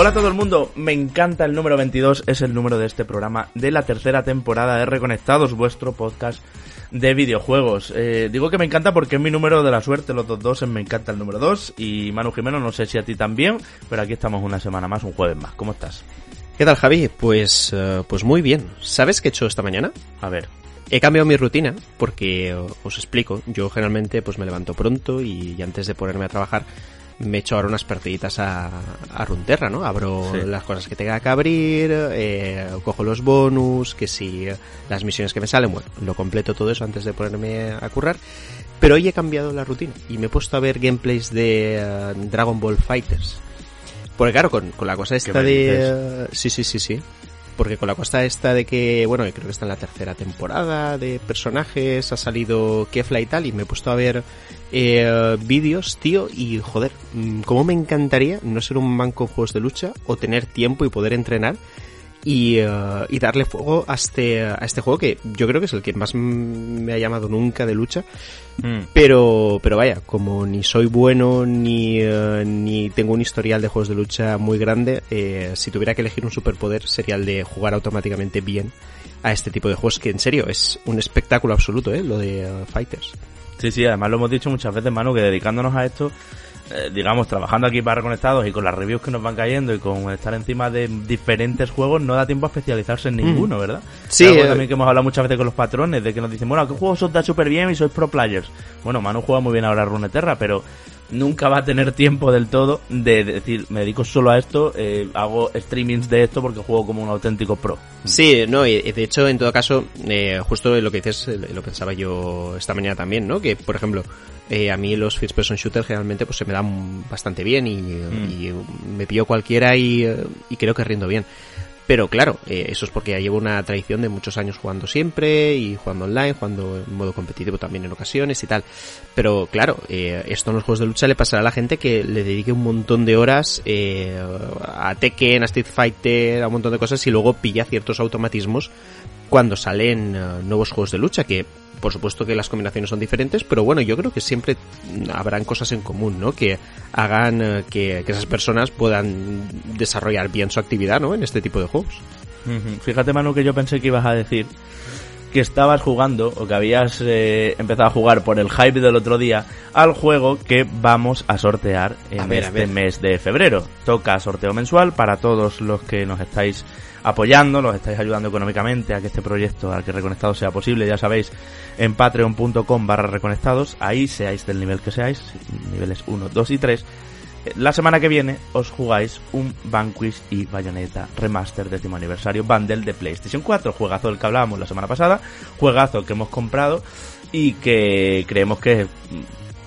Hola a todo el mundo, me encanta el número 22, es el número de este programa de la tercera temporada de Reconectados, vuestro podcast de videojuegos. Eh, digo que me encanta porque es mi número de la suerte, los dos dos, me encanta el número 2 y Manu Jimeno, no sé si a ti también, pero aquí estamos una semana más, un jueves más. ¿Cómo estás? ¿Qué tal Javi? Pues, eh, pues muy bien. ¿Sabes qué he hecho esta mañana? A ver. He cambiado mi rutina porque os explico, yo generalmente pues me levanto pronto y antes de ponerme a trabajar me echo ahora unas partiditas a, a Runterra, ¿no? Abro las cosas que tenga que abrir, eh, cojo los bonus, que si las misiones que me salen, bueno, lo completo todo eso antes de ponerme a currar. Pero hoy he cambiado la rutina y me he puesto a ver gameplays de eh, Dragon Ball Fighters. Porque claro, con, con la cosa esta de... sí, sí, sí, sí porque con la costa esta de que, bueno, creo que está en la tercera temporada de personajes, ha salido Kefla y tal, y me he puesto a ver eh, vídeos, tío, y joder, mm, cómo me encantaría no ser un manco en juegos de lucha o tener tiempo y poder entrenar y, eh, y darle fuego a este, a este juego que yo creo que es el que más me ha llamado nunca de lucha. Mm. Pero, pero vaya, como ni soy bueno ni, eh, ni tengo un historial de juegos de lucha muy grande, eh, si tuviera que elegir un superpoder sería el de jugar automáticamente bien a este tipo de juegos que en serio es un espectáculo absoluto, ¿eh? Lo de Fighters. Sí, sí, además lo hemos dicho muchas veces, Manu, que dedicándonos a esto eh, digamos, trabajando aquí para Reconectados y con las reviews que nos van cayendo y con estar encima de diferentes juegos, no da tiempo a especializarse en ninguno, mm. ¿verdad? Sí. Algo eh, también que hemos hablado muchas veces con los patrones, de que nos dicen, bueno, ¿qué juegos os da súper bien y sois pro players? Bueno, Manu juega muy bien ahora Runeterra, pero nunca va a tener tiempo del todo de decir, me dedico solo a esto, eh, hago streamings de esto porque juego como un auténtico pro. Sí, no, y de hecho, en todo caso, eh, justo lo que dices, lo pensaba yo esta mañana también, ¿no? Que, por ejemplo, eh, a mí los first person shooters generalmente pues se me dan bastante bien y, mm. y me pillo cualquiera y, y creo que rindo bien. Pero claro, eh, eso es porque ya llevo una tradición de muchos años jugando siempre y jugando online, jugando en modo competitivo también en ocasiones y tal. Pero claro, eh, esto en los juegos de lucha le pasará a la gente que le dedique un montón de horas eh, a Tekken, a Street Fighter, a un montón de cosas y luego pilla ciertos automatismos cuando salen nuevos juegos de lucha que por supuesto que las combinaciones son diferentes, pero bueno, yo creo que siempre habrán cosas en común, ¿no? Que hagan eh, que, esas personas puedan desarrollar bien su actividad, ¿no? En este tipo de juegos. Fíjate, Manu, que yo pensé que ibas a decir que estabas jugando o que habías eh, empezado a jugar por el hype del otro día al juego que vamos a sortear en este mes de febrero. Toca sorteo mensual para todos los que nos estáis apoyando, los estáis ayudando económicamente a que este proyecto, a que Reconectados sea posible, ya sabéis, en patreon.com barra reconectados, ahí seáis del nivel que seáis, niveles 1, 2 y 3, la semana que viene os jugáis un Vanquish y Bayonetta Remaster décimo aniversario bundle de PlayStation 4, juegazo del que hablábamos la semana pasada, juegazo que hemos comprado y que creemos que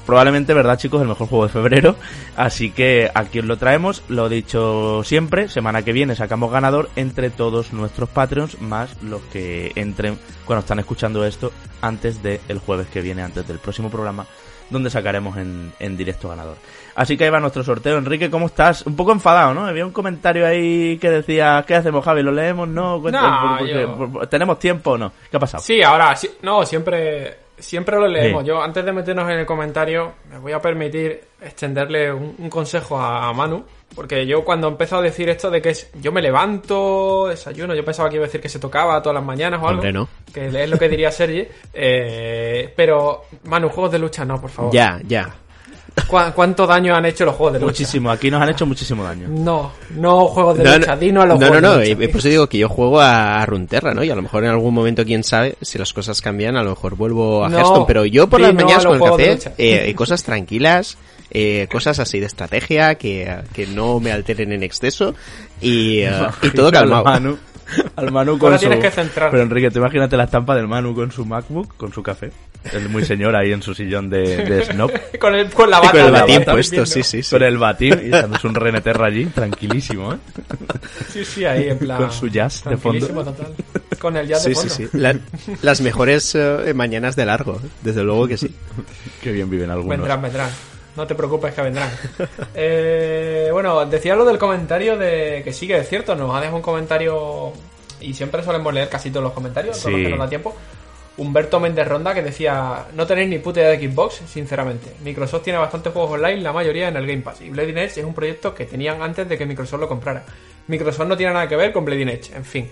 probablemente, ¿verdad, chicos? El mejor juego de febrero. Así que aquí os lo traemos. Lo he dicho siempre. Semana que viene sacamos ganador entre todos nuestros Patreons, más los que entren cuando están escuchando esto antes del jueves que viene, antes del próximo programa, donde sacaremos en, en directo ganador. Así que ahí va nuestro sorteo. Enrique, ¿cómo estás? Un poco enfadado, ¿no? Había un comentario ahí que decía, ¿qué hacemos, Javi? ¿Lo leemos? No, no ¿tenemos tiempo o no? ¿Qué ha pasado? Sí, ahora, sí, no, siempre siempre lo leemos. Yo, antes de meternos en el comentario, me voy a permitir extenderle un, consejo a, Manu. Porque yo cuando empezó a decir esto de que es, yo me levanto, desayuno, yo pensaba que iba a decir que se tocaba todas las mañanas o algo. no. Que es lo que diría Sergi. Eh, pero, Manu, juegos de lucha no, por favor. Ya, ya. ¿Cuánto daño han hecho los juegos de lucha? Muchísimo, aquí nos han hecho muchísimo daño. No, no juegos de lucha, dino a los no, juegos No, no, no, por eso digo que yo juego a Runterra, ¿no? Y a lo mejor en algún momento, quién sabe, si las cosas cambian, a lo mejor vuelvo a Hearthstone. Pero yo por las mañanas con el café, eh, cosas tranquilas, eh, cosas así de estrategia que, que no me alteren en exceso y, eh, y todo calmado. al Manu con su... Pero Enrique, te imagínate la estampa del Manu con su MacBook, con su café. El muy señor ahí en su sillón de, de snob. con, el, con la bata. con el batín puesto, sí, sí, Con el batín y echándose un reneterra allí, tranquilísimo, ¿eh? Sí, sí, ahí en plan... Con su jazz de fondo. Total. Con el jazz de fondo. Sí, sí, sí. las mejores eh, mañanas de largo, desde luego que sí. Qué bien viven algunos. Vendrán, vendrán. No te preocupes que vendrán. eh, bueno, decía lo del comentario de que sí que es cierto, nos ha dejado un comentario y siempre solemos leer casi todos los comentarios, todos los que nos da tiempo. Humberto Méndez Ronda que decía, no tenéis ni puta idea de Xbox, sinceramente. Microsoft tiene bastantes juegos online, la mayoría en el Game Pass. Y Bleeding Edge es un proyecto que tenían antes de que Microsoft lo comprara. Microsoft no tiene nada que ver con Bleeding Edge, en fin.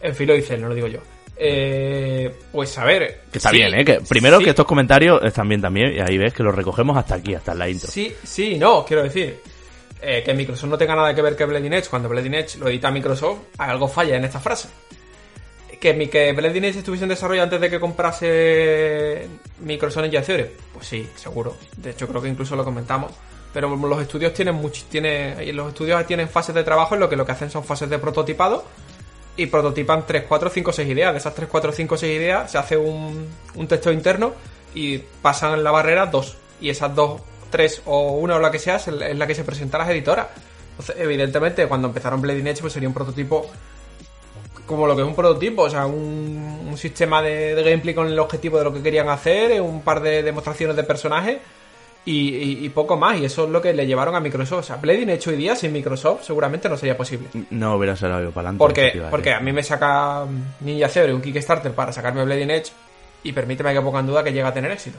En fin, lo dice no lo digo yo. Eh, pues a ver. Que está bien, ¿eh? Que primero que estos comentarios están bien también, y ahí ves que los recogemos hasta aquí, hasta la intro. Sí, sí, no, quiero decir. Eh, que Microsoft no tenga nada que ver que Bleeding Edge, cuando Bleeding Edge lo edita Microsoft, algo falla en esta frase. Que, mi, que Edge estuviese en desarrollo antes de que comprase Microsoft en Yaceres, pues sí, seguro. De hecho, creo que incluso lo comentamos. Pero los estudios tienen much, tiene, los estudios tienen fases de trabajo en lo que lo que hacen son fases de prototipado y prototipan 3, 4, 5, 6 ideas. De esas 3, 4, 5, 6 ideas se hace un, un texto interno y pasan la barrera 2. Y esas dos, tres o una o la que sea es la que se presenta a las editoras. Entonces, evidentemente, cuando empezaron Bleeding Edge, pues sería un prototipo como lo que es un prototipo, o sea, un, un sistema de, de, gameplay con el objetivo de lo que querían hacer, un par de demostraciones de personajes y, poco más. Y eso es lo que le llevaron a Microsoft. O sea, Blading hoy día sin Microsoft seguramente no sería posible. No hubiera salido para adelante. Porque, porque a mí me saca Ninja Theory un Kickstarter para sacarme Blading Edge y permíteme que ponga en duda que llega a tener éxito.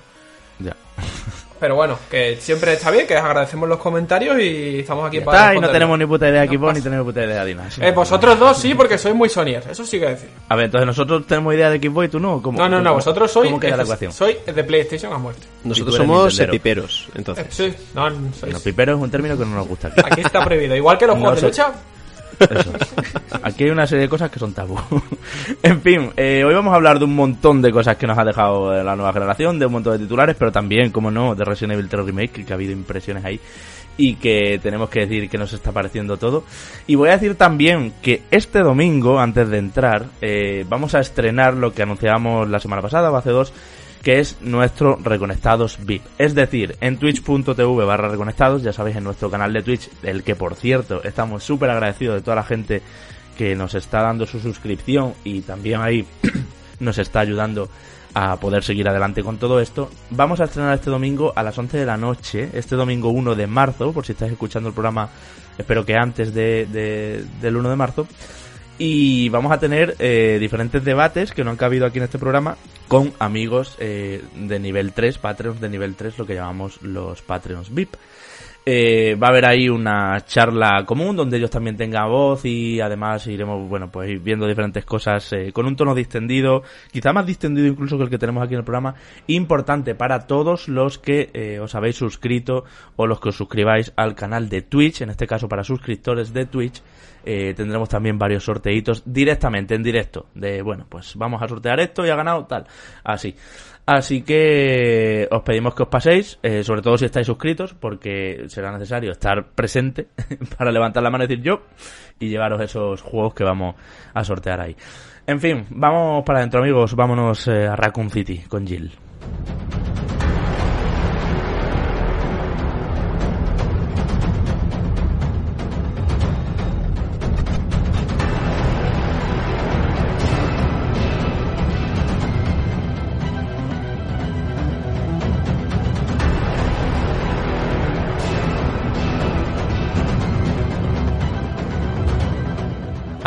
Pero bueno, que siempre está bien, que agradecemos los comentarios y estamos aquí para. Está, y no tenemos ni puta idea de equipo ni tenemos puta idea de Dina. Eh, vosotros dos sí, porque sois muy Sonyers, eso sí que decir. A ver, entonces nosotros tenemos idea de equipo y tú no. ¿Cómo, no, no, no, vosotros sois. ¿Cómo queda la ecuación? Soy de PlayStation a muerte. Nosotros somos piperos, entonces. sí, no, sois... no, pipero es un término que no nos gusta aquí. Aquí está prohibido, igual que los juegos de lucha. Eso. Aquí hay una serie de cosas que son tabú. en fin, eh, hoy vamos a hablar de un montón de cosas que nos ha dejado la nueva generación, de un montón de titulares, pero también, como no, de Resident Evil 3 Remake, que ha habido impresiones ahí y que tenemos que decir que nos está pareciendo todo. Y voy a decir también que este domingo, antes de entrar, eh, vamos a estrenar lo que anunciábamos la semana pasada o hace dos, que es nuestro Reconectados VIP. Es decir, en twitch.tv barra reconectados, ya sabéis, en nuestro canal de Twitch, el que por cierto estamos súper agradecidos de toda la gente que nos está dando su suscripción y también ahí nos está ayudando a poder seguir adelante con todo esto. Vamos a estrenar este domingo a las 11 de la noche, este domingo 1 de marzo, por si estáis escuchando el programa, espero que antes de, del 1 de marzo y vamos a tener eh, diferentes debates que no han cabido aquí en este programa con amigos eh, de nivel 3, Patreons de nivel 3, lo que llamamos los Patreons VIP. Eh, va a haber ahí una charla común donde ellos también tengan voz y además iremos, bueno, pues viendo diferentes cosas con un tono distendido, quizá más distendido incluso que el que tenemos aquí en el programa, importante para todos los que os habéis suscrito o los que os suscribáis al canal de Twitch, en este caso para suscriptores de Twitch, eh, tendremos también varios sorteitos directamente, en directo. De, bueno, pues vamos a sortear esto y ha ganado tal. Así. Así que os pedimos que os paséis, eh, sobre todo si estáis suscritos, porque será necesario estar presente para levantar la mano y decir yo y llevaros esos juegos que vamos a sortear ahí. En fin, vamos para adentro amigos, vámonos eh, a Raccoon City con Jill.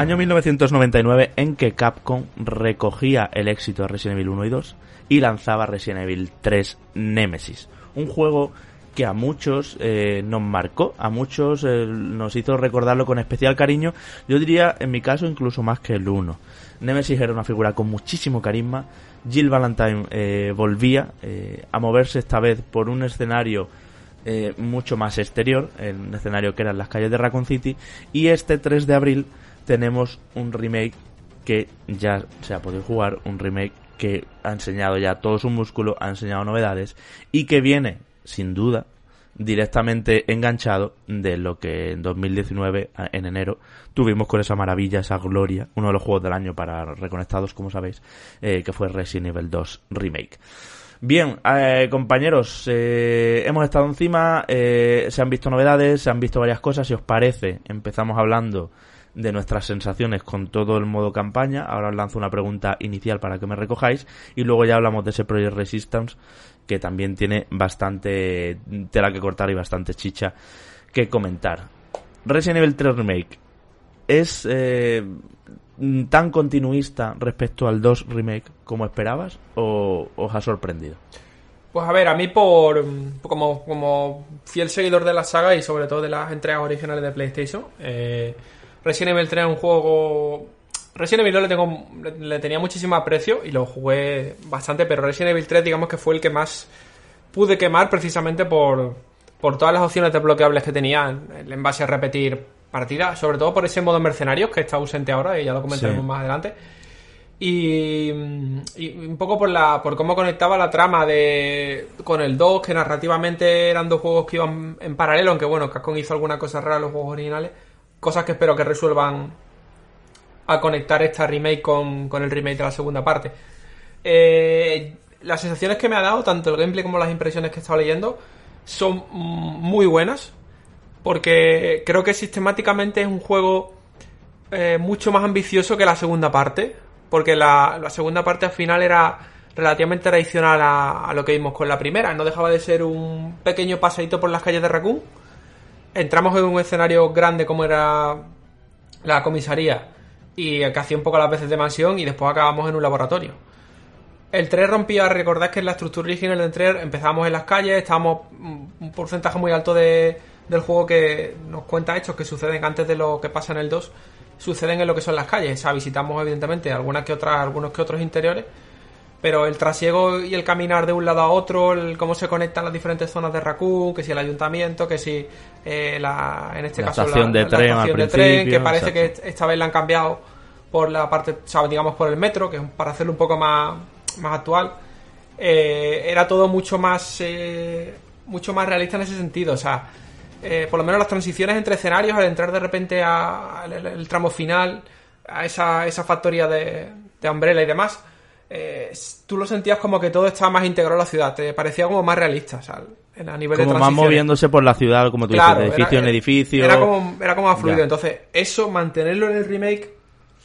Año 1999 en que Capcom recogía el éxito de Resident Evil 1 y 2 y lanzaba Resident Evil 3 Nemesis. Un juego que a muchos eh, nos marcó, a muchos eh, nos hizo recordarlo con especial cariño, yo diría en mi caso incluso más que el 1. Nemesis era una figura con muchísimo carisma, Jill Valentine eh, volvía a moverse esta vez por un escenario mucho más exterior, un escenario que eran las calles de Raccoon City, y este 3 de abril tenemos un remake que ya se ha podido jugar, un remake que ha enseñado ya todo su músculo, ha enseñado novedades y que viene, sin duda, directamente enganchado de lo que en 2019, en enero, tuvimos con esa maravilla, esa gloria, uno de los juegos del año para reconectados, como sabéis, eh, que fue Resident Evil 2 Remake. Bien, eh, compañeros, eh, hemos estado encima, se han visto novedades, se han visto varias cosas, si os parece, empezamos hablando de nuestras sensaciones con todo el modo campaña. Ahora os lanzo una pregunta inicial para que me recojáis y luego ya hablamos de ese Project Resistance que también tiene bastante tela que cortar y bastante chicha que comentar. Resident Evil 3 Remake. ¿es eh, tan continuista respecto al 2 remake como esperabas o os ha sorprendido? Pues a ver, a mí por como, como fiel seguidor de la saga y sobre todo de las entregas originales de PlayStation, eh, Resident Evil 3 es un juego... Resident Evil 2 le, tengo, le, tenía muchísimo aprecio y lo jugué bastante, pero Resident Evil 3 digamos que fue el que más pude quemar precisamente por, por todas las opciones desbloqueables que tenía en base a repetir partidas, sobre todo por ese modo mercenarios que está ausente ahora y ya lo comentaremos más adelante. Y, un poco por la por cómo conectaba la trama de con el 2, que narrativamente eran dos juegos que iban en paralelo, aunque bueno, Capcom hizo alguna cosa rara en los juegos originales, cosas que espero que resuelvan a conectar esta remake con, con el remake de la segunda parte. Eh, las sensaciones que me ha dado, tanto el gameplay como las impresiones que he estado leyendo, son muy buenas, porque creo que sistemáticamente es un juego eh, mucho más ambicioso que la segunda parte porque la, segunda parte al final era relativamente tradicional a, lo que vimos con la primera. No dejaba de ser un pequeño paseíto por las calles de Raccoon. Entramos en un escenario grande como era la comisaría y que hacía un poco las veces de mansión y después acabamos en un laboratorio. El 3 rompía, recordad que en la estructura original del 3 empezamos en las calles, estábamos un porcentaje muy alto de, del juego que nos cuenta hechos que suceden antes de lo que pasa en el 2 suceden en lo que son las calles. O sea, visitamos evidentemente algunas que otras, algunos que otros interiores, pero el trasiego y el caminar de un lado a otro, cómo se conectan las diferentes zonas de Raccoon, que si el ayuntamiento, que si eh, la, en este caso estación de tren, estación de tren, que parece que esta vez la han cambiado por la parte, o sea, digamos por el metro, que es para hacerlo un poco más, más actual. Eh, era todo mucho más eh, mucho más realista en ese sentido, o sea, eh, por lo menos las transiciones entre escenarios, al entrar de repente al tramo final, a esa, esa factoría de, de Umbrella y demás, eh, tú lo sentías como que todo estaba más integrado en la ciudad, te parecía como más realista, o sea, a nivel como más moviéndose por la ciudad, como tú dices, de edificio en edificio. Era como, era como más fluido, entonces eso, mantenerlo en el remake,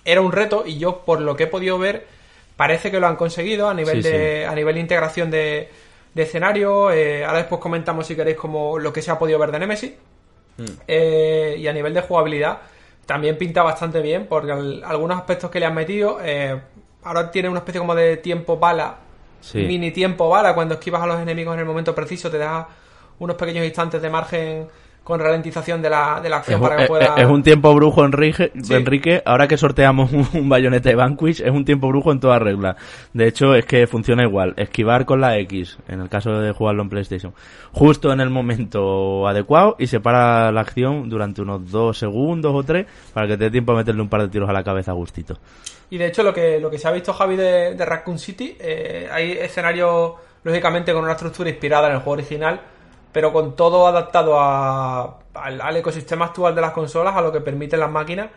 era un reto y yo, por lo que he podido ver, parece que lo han conseguido a nivel, de, A nivel de integración de de escenario. Eh, ahora después comentamos si queréis como lo que se ha podido ver de Nemesis. Hmm. Eh, y a nivel de jugabilidad también pinta bastante bien porque algunos aspectos que le han metido eh, ahora tiene una especie como de tiempo bala mini tiempo bala cuando esquivas a los enemigos en el momento preciso te da unos pequeños instantes de margen con ralentización de la, de la acción para que pueda... Es un tiempo brujo, Enrique. Enrique. Ahora que sorteamos un, bayonete de Vanquish, es un tiempo brujo en toda regla. De hecho, es que funciona igual. Esquivar con la X, en el caso de jugarlo en PlayStation. Justo en el momento adecuado y se para la acción durante unos dos segundos o tres para que te dé tiempo a meterle un par de tiros a la cabeza a gustito. Y de hecho, lo que, lo que se ha visto, Javi, de, Raccoon City, eh, hay escenarios, lógicamente, con una estructura inspirada en el juego original pero con todo adaptado al, ecosistema actual de las consolas, a lo que permiten las máquinas.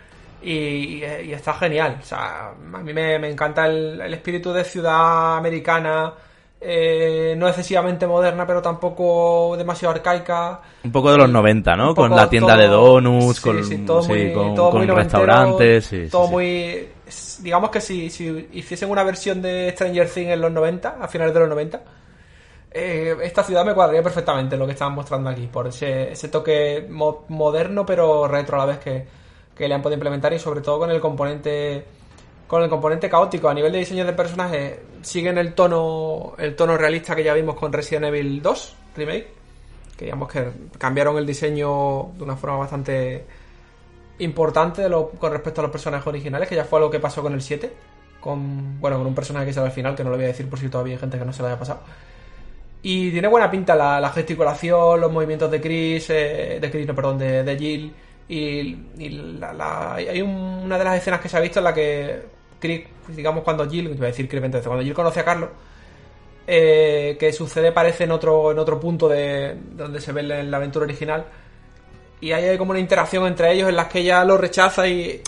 Y, está genial. O sea, a mí me, encanta el, espíritu de ciudad americana. Eh, no excesivamente moderna, pero tampoco demasiado arcaica. Un poco de los 90, ¿no? Con la tienda de donuts, con, restaurantes. todo muy. Digamos que si, si hiciesen una versión de Stranger Things en los 90, a finales de los 90, eh, esta ciudad me cuadraría perfectamente lo que estaban mostrando aquí, por ese, ese toque moderno pero retro a la vez que, le han podido implementar y sobre todo con el componente con el componente caótico a nivel de diseño de personajes siguen el tono el tono realista que ya vimos con Resident Evil 2 remake que digamos que cambiaron el diseño de una forma bastante importante con respecto a los personajes originales que ya fue algo que pasó con el 7 con bueno con un personaje que sale al final que no lo voy a decir por si todavía hay gente que no se lo haya pasado y tiene buena pinta la, gesticulación, los movimientos de Chris, eh, de Chris, no, perdón, de, de Jill. Y, hay una de las escenas que se ha visto en la que Chris, digamos, cuando Jill, voy a decir Chris entonces, cuando Jill conoce a Carlos, eh, que sucede parece en otro, en otro punto de, donde se ve en la aventura original. Y hay como una interacción entre ellos en las que ella lo rechaza y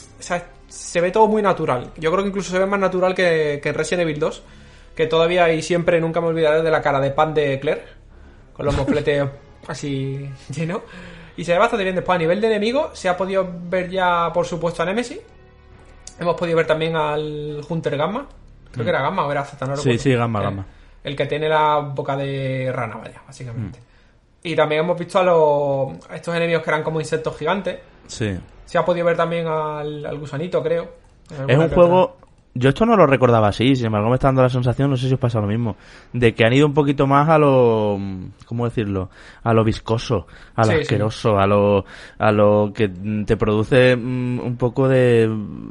se ve todo muy natural. Yo creo que incluso se ve más natural que, que en Resident Evil 2 que todavía y siempre nunca me olvidaré de la cara de pan de Claire, con los mofletes así llenos. Y se ve bastante bien. Después, a nivel de enemigo, se ha podido ver ya, por supuesto, a Nemesis. Hemos podido ver también al Hunter Gamma. Creo que era Gamma o era Z, Sí, sí, Gamma, Gamma. El que tiene la boca de rana, vaya, básicamente. Mm. Y también hemos visto a, los, a estos enemigos que eran como insectos gigantes. Sí. Se ha podido ver también al, al gusanito, creo. Es un juego, yo esto no lo recordaba así, sin embargo me está dando la sensación, no sé si os pasa lo mismo, de que han ido un poquito más a lo, ¿cómo decirlo? A lo viscoso, a lo asqueroso, a lo, a lo que te produce mm, un poco de,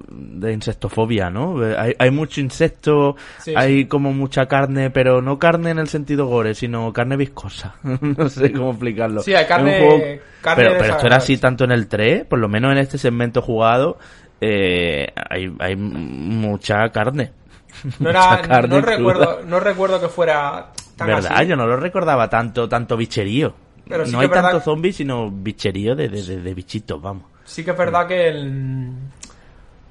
de insectofobia, ¿no? Hay, hay mucho insecto, hay como mucha carne, pero no carne en el sentido gore, sino carne viscosa. no sé cómo explicarlo. Sí, hay carne, carne pero, pero esto era así tanto en el 3, por lo menos en este segmento jugado, eh, hay, hay mucha carne. No, era, no, recuerdo, no recuerdo que fuera tan ¿Verdad? Yo no lo recordaba tanto, tanto bicherío. no hay tanto zombies, sino bicherío de, de, bichitos, vamos. Sí que es verdad que en,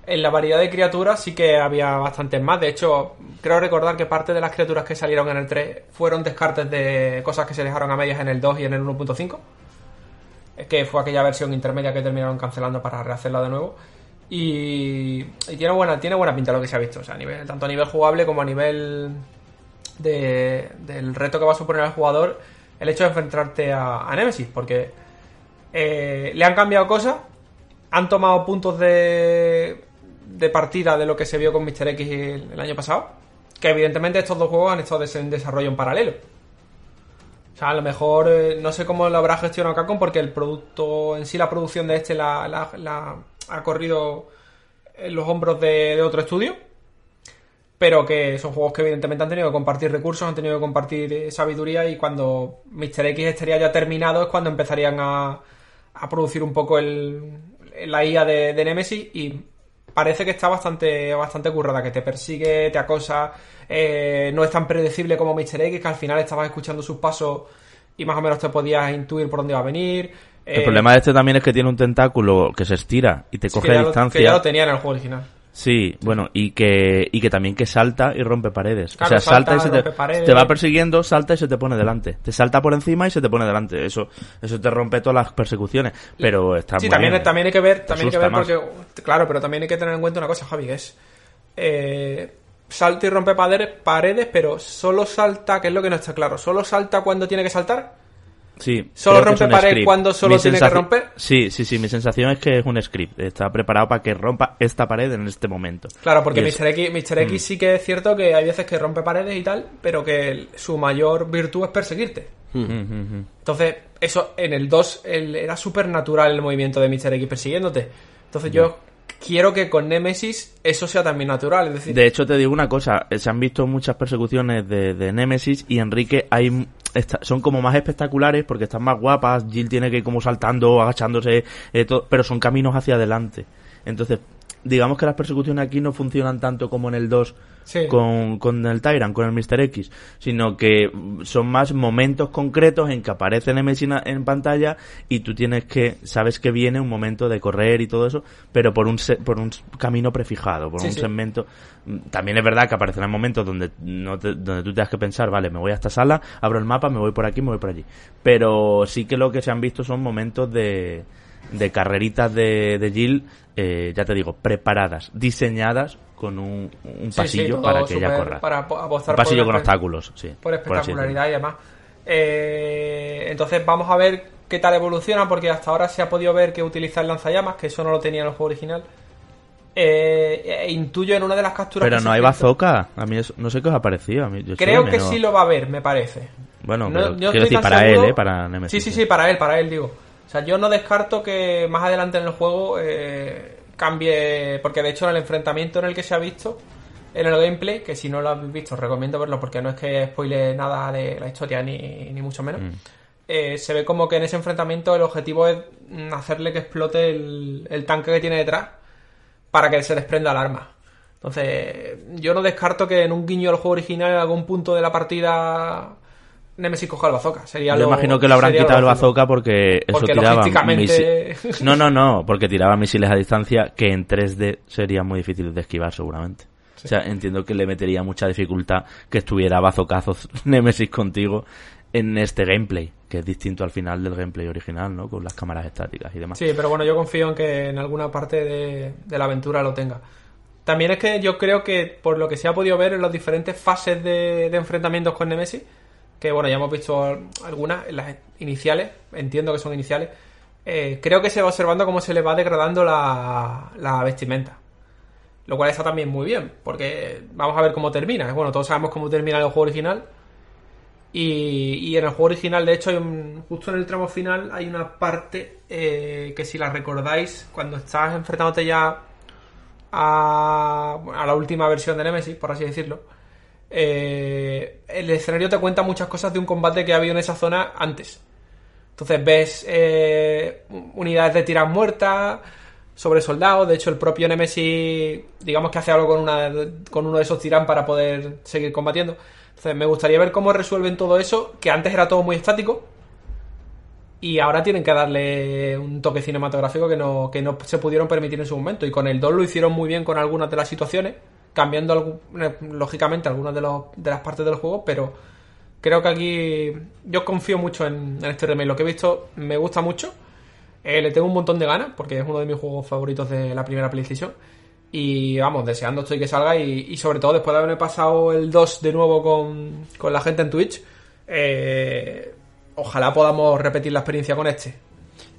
en la variedad de criaturas sí que había bastantes más. De hecho, creo recordar que parte de las criaturas que salieron en el 3 fueron descartes de cosas que se dejaron a medias en el 2 y en el 1.5. Que fue aquella versión intermedia que terminaron cancelando para rehacerla de nuevo. Y, tiene buena tiene buena pinta lo que se ha visto, o sea, a nivel, tanto a nivel jugable como a nivel de, del reto que va a suponer al jugador el hecho de enfrentarte a, Nemesis, porque eh, le han cambiado cosas, han tomado puntos de, de partida de lo que se vio con Mr. X el, año pasado, que evidentemente estos dos juegos han estado en desarrollo en paralelo. O sea, a lo mejor eh, no sé cómo lo habrá gestionado Capcom porque el producto en sí, la producción de este la ha corrido en los hombros de, otro estudio, pero que son juegos que evidentemente han tenido que compartir recursos, han tenido que compartir eh, sabiduría y cuando Mr. X estaría ya terminado es cuando empezarían a, a producir un poco el, la IA de, Nemesis y parece que está bastante, bastante currada, que te persigue, te acosa, eh, no es tan predecible como Mr. X, que al final estabas escuchando sus pasos y más o menos te podías intuir por dónde va a venir. El problema de este también es que tiene un tentáculo que se estira y te coge a distancia. que ya lo tenía en el juego original. Sí, bueno, y que, y que también que salta y rompe paredes. o sea, salta, y se te, va persiguiendo, salta y se te pone delante. Te salta por encima y se te pone delante. Eso, eso te rompe todas las persecuciones. Pero está Sí, también, también hay que ver, también hay que ver porque, claro, pero también hay que tener en cuenta una cosa, Javi, que es, eh, salta y rompe paredes, pero solo salta, que es lo que no está claro, solo salta cuando tiene que saltar Sí. ¿Solo rompe pared cuando solo tiene que romper? Sí, sí, sí. Mi sensación es que es un script. Está preparado para que rompa esta pared en este momento. Claro, porque Mr. X, Mr. X mm. sí que es cierto que hay veces que rompe paredes y tal, pero que su mayor virtud es perseguirte. Mm. Mm, Entonces, eso en el 2 era súper natural el movimiento de Mr. X persiguiéndote. Entonces yo quiero que con Nemesis eso sea también natural. Es decir... De hecho, te digo una cosa, se han visto muchas persecuciones de, de Nemesis y Enrique hay son como más espectaculares porque están más guapas, Jill tiene que ir como saltando, agachándose, eh, pero son caminos hacia adelante. Entonces, digamos que las persecuciones aquí no funcionan tanto como en el 2 con, con, el Tyrant, con el Mr. X, sino que son más momentos concretos en que aparece Nemesis en pantalla y tú tienes que, sabes que viene un momento de correr y todo eso, pero por un, por un camino prefijado, por un segmento. También es verdad que aparecerán momentos donde, no donde tú tengas que pensar, vale, me voy a esta sala, abro el mapa, me voy por aquí, me voy por allí. Pero sí que lo que se han visto son momentos de, de carreritas de, de Jill, eh, ya te digo, preparadas, diseñadas con un, pasillo para que ella corra. Para un pasillo con obstáculos, sí. Por espectacularidad y demás. Eh, entonces vamos a ver qué tal evoluciona, porque hasta ahora se ha podido ver que utiliza el lanzallamas, que eso no lo tenía en el juego original. Eh, e intuyo en una de las capturas. Pero no hay bazooka. A mí no sé qué os ha parecido. A mí, Creo que sí lo va a ver, me parece. Bueno, quiero decir para él, ¿eh? Para Nemesis. Sí, sí, sí, para él, para él, digo. O sea, yo no descarto que más adelante en el juego eh, cambie, porque de hecho en el enfrentamiento en el que se ha visto, en el gameplay, que si no lo habéis visto os recomiendo verlo porque no es que spoile nada de la historia ni, ni mucho menos, mm. eh, se ve como que en ese enfrentamiento el objetivo es hacerle que explote el, el tanque que tiene detrás para que se desprenda el arma. Entonces, yo no descarto que en un guiño al juego original en algún punto de la partida Nemesis coja el bazooka. Sería Yo imagino que lo habrán quitado el bazooka porque eso tiraba. No, no, no, porque tiraba misiles a distancia que en 3D serían muy difíciles de esquivar seguramente. O sea, entiendo que le metería mucha dificultad que estuviera bazocazos Nemesis contigo en este gameplay, que es distinto al final del gameplay original, ¿no? Con las cámaras estáticas y demás. Sí, pero bueno, yo confío en que en alguna parte de, de la aventura lo tenga. También es que yo creo que por lo que se ha podido ver en las diferentes fases de, de enfrentamientos con Nemesis, que bueno, ya hemos visto algunas, las iniciales, entiendo que son iniciales, eh, creo que se va observando cómo se le va degradando la, la vestimenta. Lo cual está también muy bien, porque vamos a ver cómo termina. Bueno, todos sabemos cómo termina el juego original. Y, en el juego original, de hecho, justo en el tramo final hay una parte eh, que si la recordáis, cuando estás enfrentándote ya a, a la última versión de Nemesis, por así decirlo, eh, el escenario te cuenta muchas cosas de un combate que ha habido en esa zona antes. Entonces ves eh, unidades de tiras muertas sobre soldados. De hecho, el propio Nemesis, digamos que hace algo con, una, con uno de esos tiran para poder seguir combatiendo. Entonces, me gustaría ver cómo resuelven todo eso, que antes era todo muy estático. Y ahora tienen que darle un toque cinematográfico que no, que no se pudieron permitir en su momento. Y con el 2 lo hicieron muy bien con algunas de las situaciones cambiando lógicamente algunas de, de las partes del juego, pero creo que aquí yo confío mucho en, este remake. Lo que he visto me gusta mucho. Eh, le tengo un montón de ganas porque es uno de mis juegos favoritos de la primera PlayStation. Y vamos, deseando estoy que salga y, sobre todo después de haberme pasado el 2 de nuevo con, con la gente en Twitch, eh, ojalá podamos repetir la experiencia con este.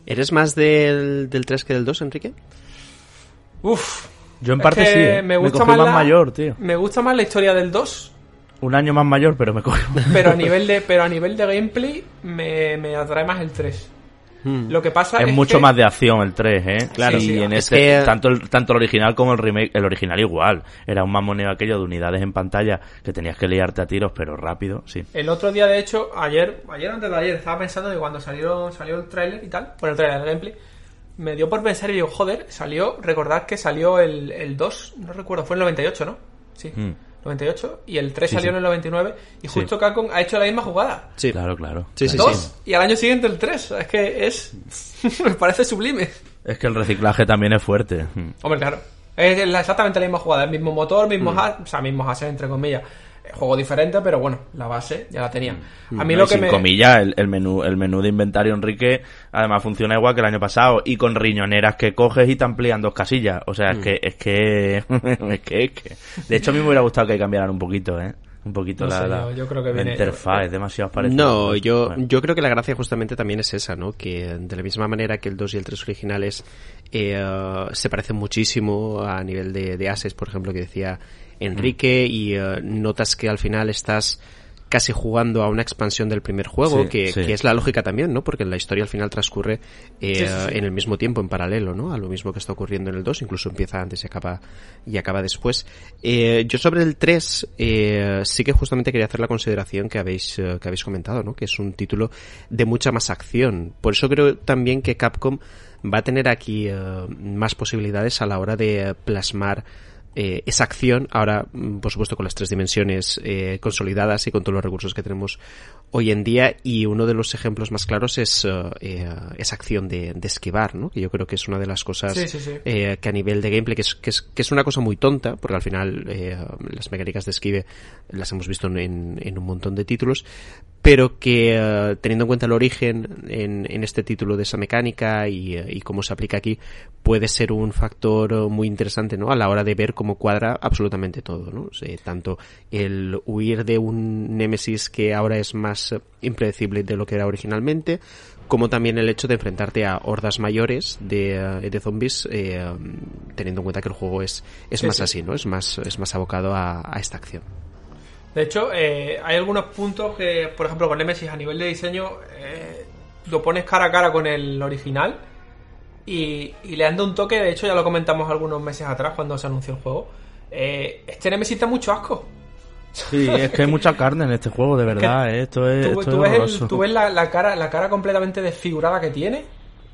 ¿Eres más del, del 3 que del 2, Enrique? Uf, yo en parte sí. ¿eh? Me gusta más, mayor, tío. Me gusta más la historia del 2. Un año más mayor, pero me coge. Pero a nivel de, pero a nivel de gameplay me, me atrae más el 3. Hmm. Lo que pasa es, es mucho más de acción el 3, ¿eh? Claro, y en este, tanto, el, tanto el original como el remake, el original igual. Era un mamoneo aquello de unidades en pantalla que tenías que liarte a tiros, pero rápido, sí. El otro día, de hecho, ayer, ayer antes de ayer, estaba pensando que cuando salió, salió el trailer y tal, bueno, el trailer, el gameplay, me dio por pensar y digo, joder, salió, recordad que salió el, el 2, no recuerdo, fue en el 98, ¿no? Sí. 98 mm. y el 3 salió en el 99 y justo Capcom ha hecho la misma jugada. Sí, claro, claro. Sí, sí, y al año siguiente el 3. Es que es me parece sublime. Es que el reciclaje también es fuerte. Hombre, claro. Es exactamente la misma jugada, el mismo motor, mismo mm. o sea, mismo hash entre comillas juego diferente, pero bueno, la base ya la tenía. Mm. A mí lo que sin me... comillas, el, menú, el menú de inventario Enrique, además funciona igual que el año pasado, y con riñoneras que coges y te amplían dos casillas. O sea, es mm. que, es que, es que, es que. De hecho, a mí me hubiera gustado que cambiaran un poquito, eh un poquito la, yo, creo que viene, interfaz, es demasiado parecido. No, yo, yo creo que la gracia justamente también es esa, ¿no? Que de la misma manera que el 2 y el 3 originales eh, se parecen muchísimo a nivel de, de assets, por ejemplo, que decía Enrique y eh, notas que al final estás casi jugando a una expansión del primer juego, que, es la lógica también, ¿no? Porque la historia al final transcurre eh, en el mismo tiempo, en paralelo, ¿no? A lo mismo que está ocurriendo en el 2, incluso empieza antes y acaba, y acaba después. Eh, yo sobre el 3 sí que justamente quería hacer la consideración que habéis, que habéis comentado, ¿no? Que es un título de mucha más acción. Por eso creo también que Capcom va a tener aquí más posibilidades a la hora de plasmar eh, esa acción, ahora mm, por supuesto con las tres dimensiones eh, consolidadas y con todos los recursos que tenemos hoy en día y uno de los ejemplos más claros es eh, esa acción de, esquivar, ¿no? que yo creo que es una de las cosas que a nivel de gameplay, que es, que es, que, es, una cosa muy tonta, porque al final las mecánicas de esquive las hemos visto en, en un montón de títulos, pero que eh, teniendo en cuenta el origen en, en, este título de esa mecánica y, eh, y, cómo se aplica aquí, puede ser un factor muy interesante ¿no? a la hora de ver cómo cuadra absolutamente todo. ¿no? tanto el huir de un Nemesis que ahora es más impredecible de lo que era originalmente, como también el hecho de enfrentarte a hordas mayores de, eh, de zombies, teniendo en cuenta que el juego es, es más así, ¿no? es, más, es más abocado a, a esta acción. De hecho, eh, hay algunos puntos que, por ejemplo, con Nemesis a nivel de diseño, eh, lo pones cara a cara con el original y, le anda un toque. De hecho, ya lo comentamos algunos meses atrás cuando se anunció el juego. Eh, este Nemesis da mucho asco. Sí, es que hay mucha carne en este juego, de verdad. esto es, tú, ves, la, cara, la cara completamente desfigurada que tiene,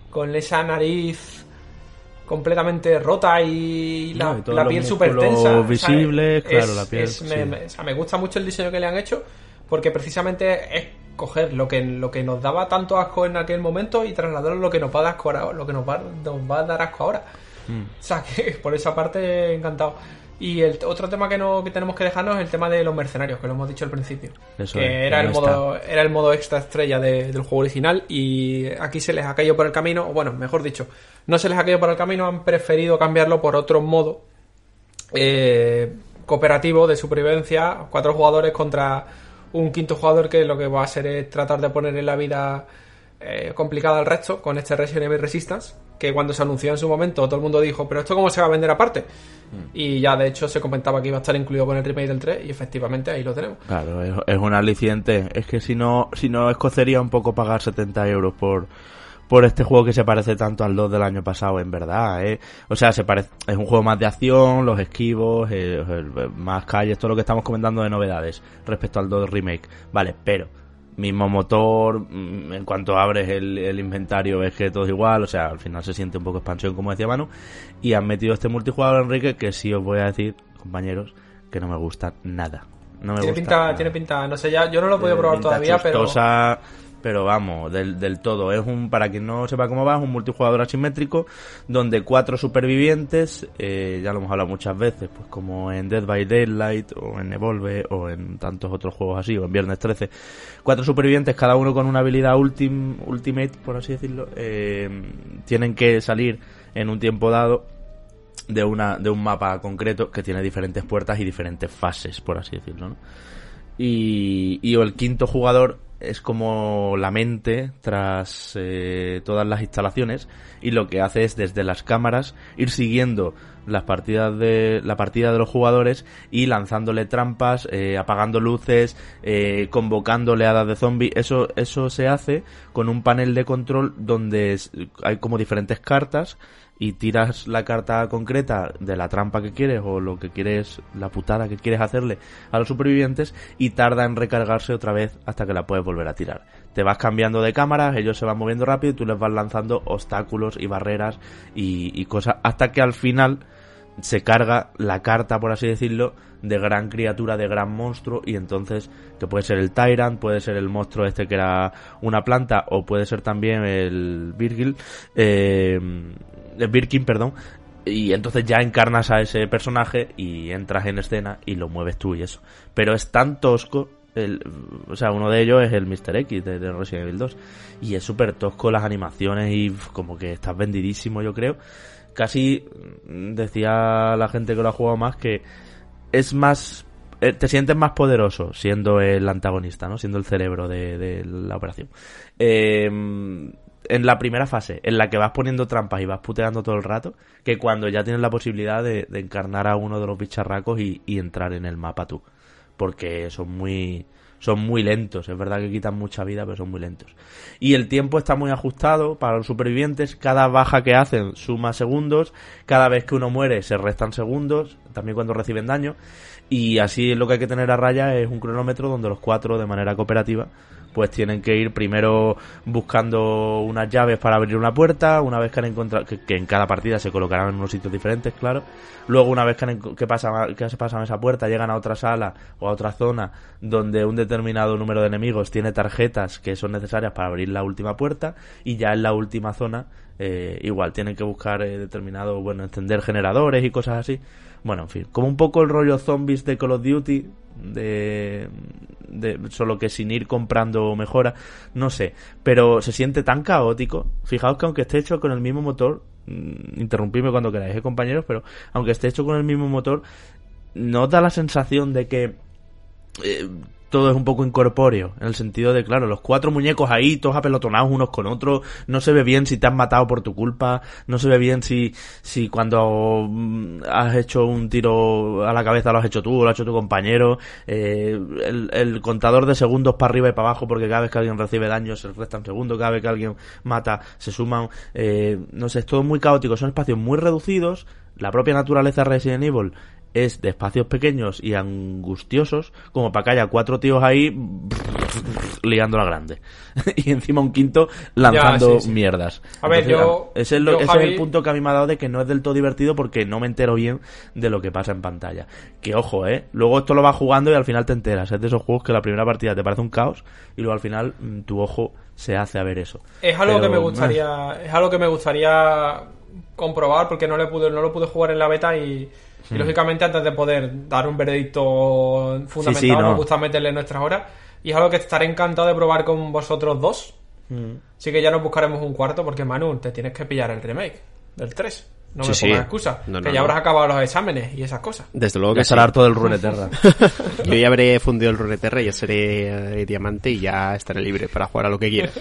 con esa nariz completamente rota y la, piel súper tensa. visible, claro, la piel. me, gusta mucho el diseño que le han hecho porque precisamente es coger lo que, lo que nos daba tanto asco en aquel momento y trasladarlo a lo que nos va a dar asco ahora, lo que nos va, nos va a dar asco ahora. Mm. O sea, que por esa parte encantado. Y el otro tema que, no, que tenemos que dejarnos es el tema de los mercenarios, que lo hemos dicho al principio. que era, el modo, era el modo extra estrella del juego original y aquí se les ha caído por el camino, o bueno, mejor dicho, no se les ha caído por el camino, han preferido cambiarlo por otro modo eh, cooperativo de supervivencia, cuatro jugadores contra un quinto jugador que lo que va a hacer es tratar de poner en la vida eh, complicada al resto con este Resident Evil Resistance, que cuando se anunció en su momento todo el mundo dijo, pero esto cómo se va a vender aparte. Mm. Y ya de hecho se comentaba que iba a estar incluido con el remake del 3 y efectivamente ahí lo tenemos. Claro, es, es un aliciente. Es que si no, si no escocería un poco pagar 70 euros por por este juego que se parece tanto al 2 del año pasado, en verdad, ¿eh? O sea, se parece, es un juego más de acción, los esquivos, eh, más calles, todo lo que estamos comentando de novedades respecto al 2 remake. Vale, pero mismo motor, mm, en cuanto abres el, inventario es que todo es igual, o sea, al final se siente un poco expansión, como decía Manu, y han metido este multijugador, Enrique, que sí os voy a decir, compañeros, que no me gusta nada. No me tiene gusta pinta, tiene pinta, no sé ya, yo no lo he podido probar todavía, pero pero vamos, del, del todo. Es un, para quien no sepa cómo va, es un multijugador asimétrico donde cuatro supervivientes, eh, ya lo hemos hablado muchas veces, pues como en Dead by Daylight o en Evolve o en tantos otros juegos así, o en Viernes 13, cuatro supervivientes, cada uno con una habilidad ultimate, por así decirlo, eh, tienen que salir en un tiempo dado de una de un mapa concreto que tiene diferentes puertas y diferentes fases, por así decirlo, ¿no? Y, y el quinto jugador es como la mente tras eh, todas las instalaciones y lo que hace es desde las cámaras ir siguiendo las partidas de la partida de los jugadores y lanzándole trampas, eh, apagando luces, eh, convocando oleadas de zombies. Eso eso se hace con un panel de control donde hay como diferentes cartas y tiras la carta concreta de la trampa que quieres o lo que quieres, la putada que quieres hacerle a los supervivientes y tarda en recargarse otra vez hasta que la puedes volver a tirar. Te vas cambiando de cámaras, ellos se van moviendo rápido y tú les vas lanzando obstáculos y barreras y, cosas hasta que al final se carga la carta, por así decirlo, de gran criatura, de gran monstruo, y entonces, que puede ser el Tyrant, puede ser el monstruo este que era una planta, o puede ser también el Virgil, eh, Birkin, perdón, y entonces ya encarnas a ese personaje y entras en escena y lo mueves tú y eso. Pero es tan tosco, o sea, uno de ellos es el Mr. X de, de Resident Evil 2 y es súper tosco las animaciones y como que estás vendidísimo, yo creo. Casi mm, decía la gente que lo ha jugado más que es más eh, te sientes más poderoso siendo el antagonista, ¿no? Siendo el cerebro de, de la operación. Eh, en la primera fase, en la que vas poniendo trampas y vas puteando todo el rato, que cuando ya tienes la posibilidad de, encarnar a uno de los bicharracos y, entrar en el mapa tú. Porque son muy, son muy lentos. Es verdad que quitan mucha vida, pero son muy lentos. Y el tiempo está muy ajustado para los supervivientes. Cada baja que hacen suma segundos. Cada vez que uno muere se restan segundos. También cuando reciben daño. Y así lo que hay que tener a raya es un cronómetro donde los cuatro, de manera cooperativa, pues tienen que ir primero buscando unas llaves para abrir una puerta, una vez que han encontrado, que, en cada partida se colocarán en unos sitios diferentes, claro. Luego, una vez que, han, que, pasan, que se pasan esa puerta, llegan a otra sala o a otra zona donde un determinado número de enemigos tiene tarjetas que son necesarias para abrir la última puerta y ya en la última zona eh, igual tienen que buscar eh, determinado, bueno, encender generadores y cosas así. Bueno, en fin, como un poco el rollo zombies de Call of Duty, de, de, solo que sin ir comprando mejora, no sé, pero se siente tan caótico. Fijaos que aunque esté hecho con el mismo motor, mm, interrumpidme cuando queráis, ¿eh, compañeros, pero aunque esté hecho con el mismo motor, no da la sensación de que eh, todo es un poco incorpóreo, en el sentido de, claro, los cuatro muñecos ahí, todos apelotonados unos con otros, no se ve bien si te han matado por tu culpa, no se ve bien si, si cuando mm, has hecho un tiro a la cabeza lo has hecho tú lo ha hecho tu compañero, eh, el, el, contador de segundos para arriba y para abajo, porque cada vez que alguien recibe daño se restan segundos, cada vez que alguien mata se suman, eh, no sé, es todo muy caótico, son espacios muy reducidos, la propia naturaleza de Resident es de espacios pequeños y angustiosos como para que haya cuatro tíos ahí liando la grande y encima un quinto lanzando mierdas. A ver, yo, ese, es, el punto que a mí me ha dado de que no es del todo divertido porque no me entero bien de lo que pasa en pantalla. Que ojo, eh, luego esto lo vas jugando y al final te enteras. Es de esos juegos que la primera partida te parece un caos y luego al final mm, tu ojo se hace a ver eso. Es algo que me gustaría, es algo que me gustaría comprobar porque no le pude, no lo pude jugar en la beta y y hmm. lógicamente, antes de poder dar un veredicto fundamental, nos gusta meterle nuestras horas. Y es algo que estaré encantado de probar con vosotros dos. Hmm. Así que ya nos buscaremos un cuarto, porque Manu, te tienes que pillar el remake del 3. No me pongas excusa. que ya habrás acabado los exámenes y esas cosas. Desde luego que será harto del Runeterra. Yo ya habré fundido el Runeterra, ya seré eh, diamante y ya estaré libre para jugar a lo que quiera.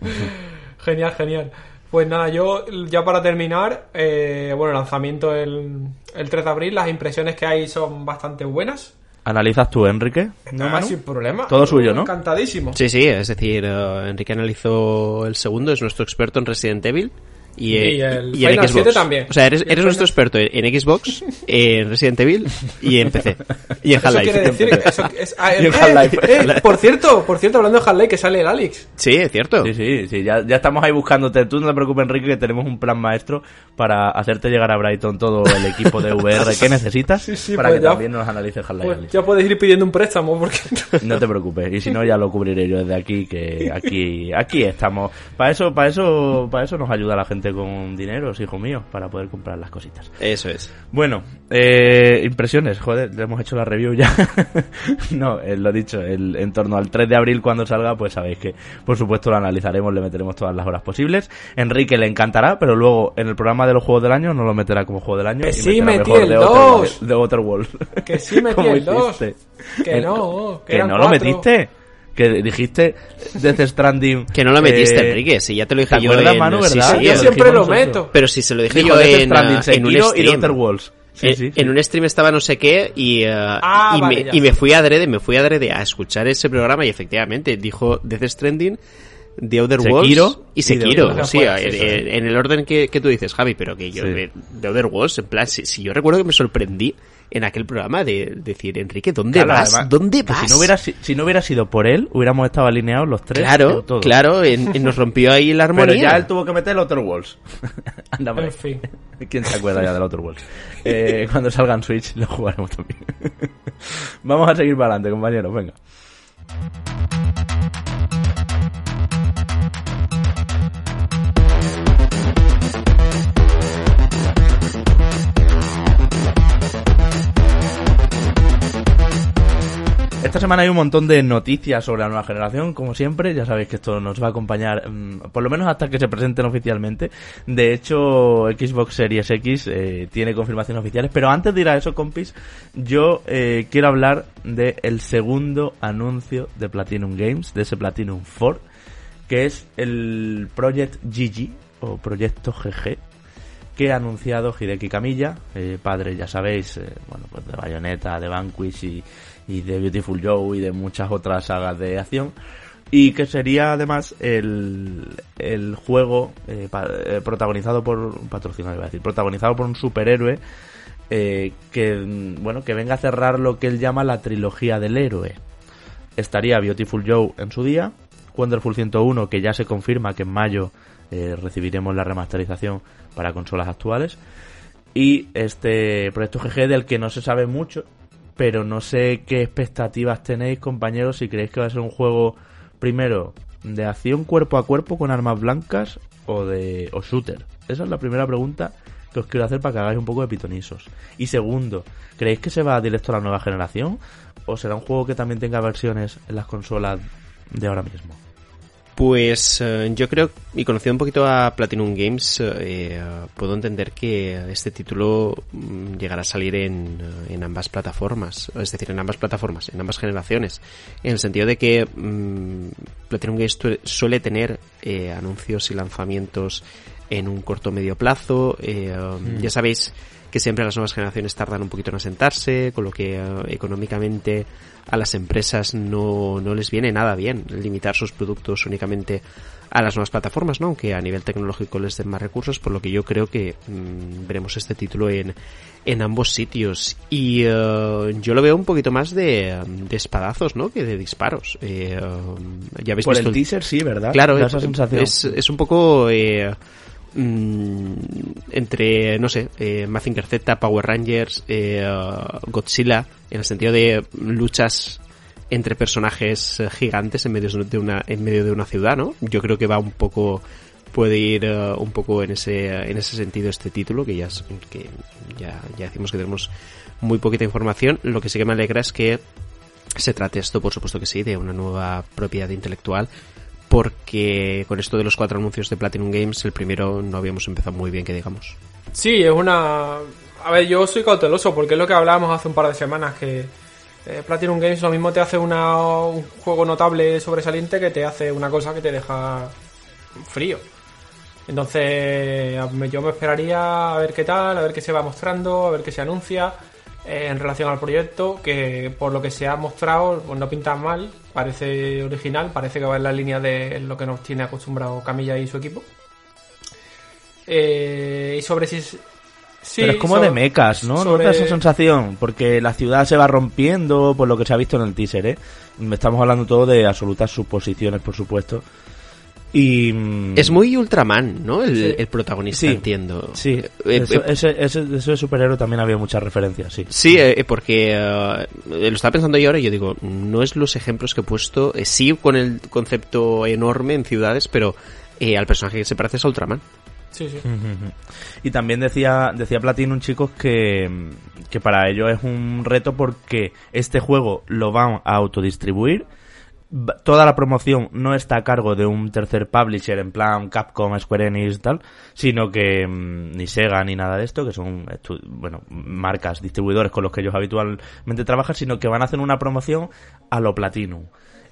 genial, genial. Pues nada, yo ya para terminar, eh, bueno, lanzamiento el, el 3 de abril, las impresiones que hay son bastante buenas. ¿Analizas tú, Enrique? No, más sin problema. Todo suyo, ¿no? Encantadísimo. Sí, sí, es decir, eh, Enrique analizó el segundo, es nuestro experto en Resident Evil. Y, el y en Xbox. también. O sea, eres, eres nuestro experto en Xbox, en Resident Evil y en PC. Y en Half-Life. Quiere decir, eso es, eh, eh, por cierto, por cierto, hablando de Half-Life, que sale el Alex. Sí, es cierto. Sí, sí, sí. Ya, ya estamos ahí buscándote. Tú no te preocupes, Enrique, que tenemos un plan maestro para hacerte llegar a Brighton todo el equipo de VR que necesitas para pues que también nos analice Half-Life. Pues ya puedes ir pidiendo un préstamo porque... no te preocupes. Y si no, ya lo cubriré yo desde aquí, que aquí, aquí estamos. Para eso, para eso, para eso nos ayuda la gente con dinero hijo mío, para poder comprar las cositas. Eso es. Bueno, eh, impresiones, joder, le hemos hecho la review ya. no, eh, lo dicho, el, en torno al 3 de abril cuando salga, pues sabéis que por supuesto lo analizaremos, le meteremos todas las horas posibles. Enrique le encantará, pero luego en el programa de los juegos del año no lo meterá como juego del año. Que sí metí el 2. De Waterworld. Que sí metí el 2. Que no, que, no lo metiste que dijiste Death Stranding. Que no lo metiste, eh, Enrique, si ya te lo dije yo. en... Manu, ¿verdad? Sí, yo siempre lo meto. Pero si se lo dije yo en, uh, en un stream. Sí, sí, en un stream estaba no sé qué y, uh, ah, y, vale, me, y me fui a adrede, me fui a adrede a escuchar ese programa y efectivamente dijo Death Stranding, The Other Worlds y Sekiro. sí, en, el orden que, que, tú dices, Javi, pero que yo, The Other Worlds, en plan, si, si yo recuerdo que me sorprendí en aquel programa de, decir, Enrique, ¿dónde vas? ¿Dónde vas? Si no, hubiera, si no hubiera sido por él, hubiéramos estado alineados los tres. Claro, claro, en, nos rompió ahí la armonía. Pero ya él tuvo que meter el Outer Walls. En fin. ¿Quién se acuerda ya del Outer Walls? Eh, cuando salga en Switch lo jugaremos también. Vamos a seguir para adelante, compañeros, venga. Esta semana hay un montón de noticias sobre la nueva generación, como siempre. Ya sabéis que esto nos va a acompañar, mm, por lo menos hasta que se presenten oficialmente. De hecho, Xbox Series X eh, tiene confirmaciones oficiales. Pero antes de ir a eso, compis, yo eh, quiero hablar del segundo anuncio de Platinum Games, de ese Platinum 4, que es el Project GG, o Proyecto GG, que ha anunciado Hideki Kamiya, eh, padre, ya sabéis, bueno, pues de Bayonetta, de Vanquish y y de Beautiful Joe y de muchas otras sagas de acción. Y que sería además el, el juego eh, eh, protagonizado por patrocinado iba a decir protagonizado por un superhéroe eh, que bueno que venga a cerrar lo que él llama la trilogía del héroe. Estaría Beautiful Joe en su día Wonderful 101 que ya se confirma que en mayo recibiremos la remasterización para consolas actuales y este proyecto GG del que no se sabe mucho pero no sé qué expectativas tenéis, compañeros, si creéis que va a ser un juego, primero, de acción cuerpo a cuerpo con armas blancas o de o shooter. Esa es la primera pregunta que os quiero hacer para que hagáis un poco de pitonisos. Y segundo, ¿creéis que se va directo a la nueva generación? ¿O será un juego que también tenga versiones en las consolas de ahora mismo? Pues eh, yo creo, y conociendo un poquito a Platinum Games, eh, puedo entender que este título mm, llegará a salir en, en, ambas plataformas, es decir, en ambas plataformas, en ambas generaciones, en el sentido de que mmm, Platinum Games suele tener eh, anuncios y lanzamientos en un corto medio plazo, mm. ya sabéis que siempre las nuevas generaciones tardan un poquito en asentarse, con lo que económicamente a las empresas no, no les viene nada bien limitar sus productos únicamente a las nuevas plataformas, ¿no? Aunque a nivel tecnológico les den más recursos, por lo que yo creo que mmm, veremos este título en, en ambos sitios. Y uh, yo lo veo un poquito más de, de espadazos, ¿no? Que de disparos. Eh, uh, ya habéis por visto el teaser, sí, ¿verdad? Claro, esa sensación. Es, es un poco... Eh, mmm, entre, no sé, eh, Mazinger Z, Power Rangers, eh, Godzilla, en el sentido de luchas entre personajes eh, gigantes en medio de una en medio de una ciudad, ¿no? Yo creo que va un poco puede ir uh, un poco en ese en ese sentido este título que ya que ya, ya decimos que tenemos muy poquita información. Lo que sí que me alegra es que se trate esto, por supuesto que sí, de una nueva propiedad intelectual porque con esto de los cuatro anuncios de Platinum Games, el primero no habíamos empezado muy bien, que digamos. Sí, es una... A ver, yo soy cauteloso porque es lo que hablábamos hace un par de semanas, que eh, Platinum Games lo mismo te hace una, un juego notable sobresaliente que te hace una cosa que te deja frío. Entonces, yo me esperaría a ver qué tal, a ver qué se va mostrando, a ver qué se anuncia en relación al proyecto, que por lo que se ha mostrado, pues no pinta mal, parece original, parece que va en la línea de lo que nos tiene acostumbrado Camilla y su equipo. Eh, y sobre si Sí, Pero es como de mecas, ¿no? ¿No te da esa sensación? Porque la ciudad se va rompiendo por lo que se ha visto en el teaser, ¿eh? Estamos hablando todo de absolutas suposiciones, por supuesto. Y... Mm, es muy Ultraman, ¿no? El, protagonista, entiendo. Sí, eh, eh, ese, ese, superhéroe también había muchas referencias, sí. Sí, eh, porque lo estaba pensando yo ahora y yo digo, no es los ejemplos que he puesto, sí con el concepto enorme en ciudades, pero al personaje que se parece es a Ultraman. Sí, sí. Y también decía, decía Platinum, chicos, que, que para ellos es un reto porque este juego lo van a autodistribuir toda la promoción no está a cargo de un tercer publisher en plan Capcom, Square Enix y tal, sino que mm, ni Sega ni nada de esto, que son bueno, marcas, distribuidores con los que ellos habitualmente trabajan, sino que van a hacer una promoción a lo Platinum.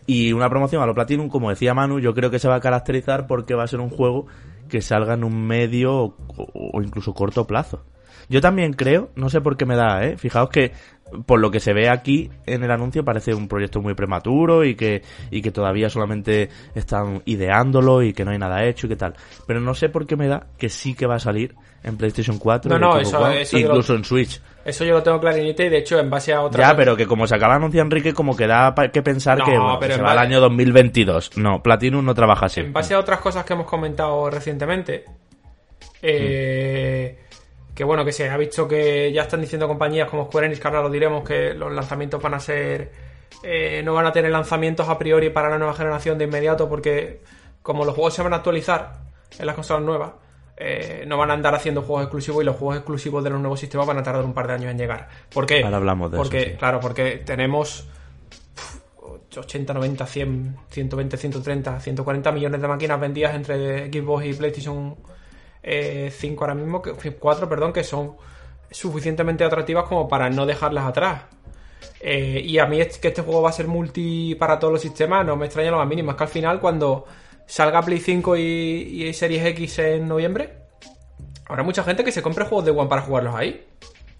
Y una promoción a lo Platinum, como decía Manu, yo creo que se va a caracterizar porque va a ser un juego que salga en un medio o incluso corto plazo. Yo también creo, no sé por qué me da, ¿eh? Fijaos que por lo que se ve aquí en el anuncio parece un proyecto muy prematuro y que, y que todavía solamente están ideándolo y que no hay nada hecho y que tal. Pero no sé por qué me da que sí que va a salir en PlayStation 4 no, no, eso, incluso en Switch. Eso yo lo tengo clarinito y de hecho en base a otra... Ya, pero que como se acaba de anunciar Enrique como que da que pensar que, se va al año 2022. No, Platinum no trabaja así. En base a otras cosas que hemos comentado recientemente, eh... Que bueno, que se ha visto que ya están diciendo compañías como Square Enix, que ahora lo diremos, que los lanzamientos van a ser. Eh, no van a tener lanzamientos a priori para la nueva generación de inmediato, porque como los juegos se van a actualizar en las consolas nuevas, eh, no van a andar haciendo juegos exclusivos y los juegos exclusivos de los nuevos sistemas van a tardar un par de años en llegar. ¿Por qué? Ahora hablamos de porque, eso. Claro, porque tenemos 80, 90, 100, 120, 130, 140 millones de máquinas vendidas entre Xbox y PlayStation eh, cinco ahora mismo, que, cuatro, perdón, que son suficientemente atractivas como para no dejarlas atrás. Eh, y a mí es que este juego va a ser multi para todos los sistemas, no me extraña lo más mínimo. Es que al final, cuando salga Play 5 y, Series X en noviembre, habrá mucha gente que se compre juegos de One para jugarlos ahí.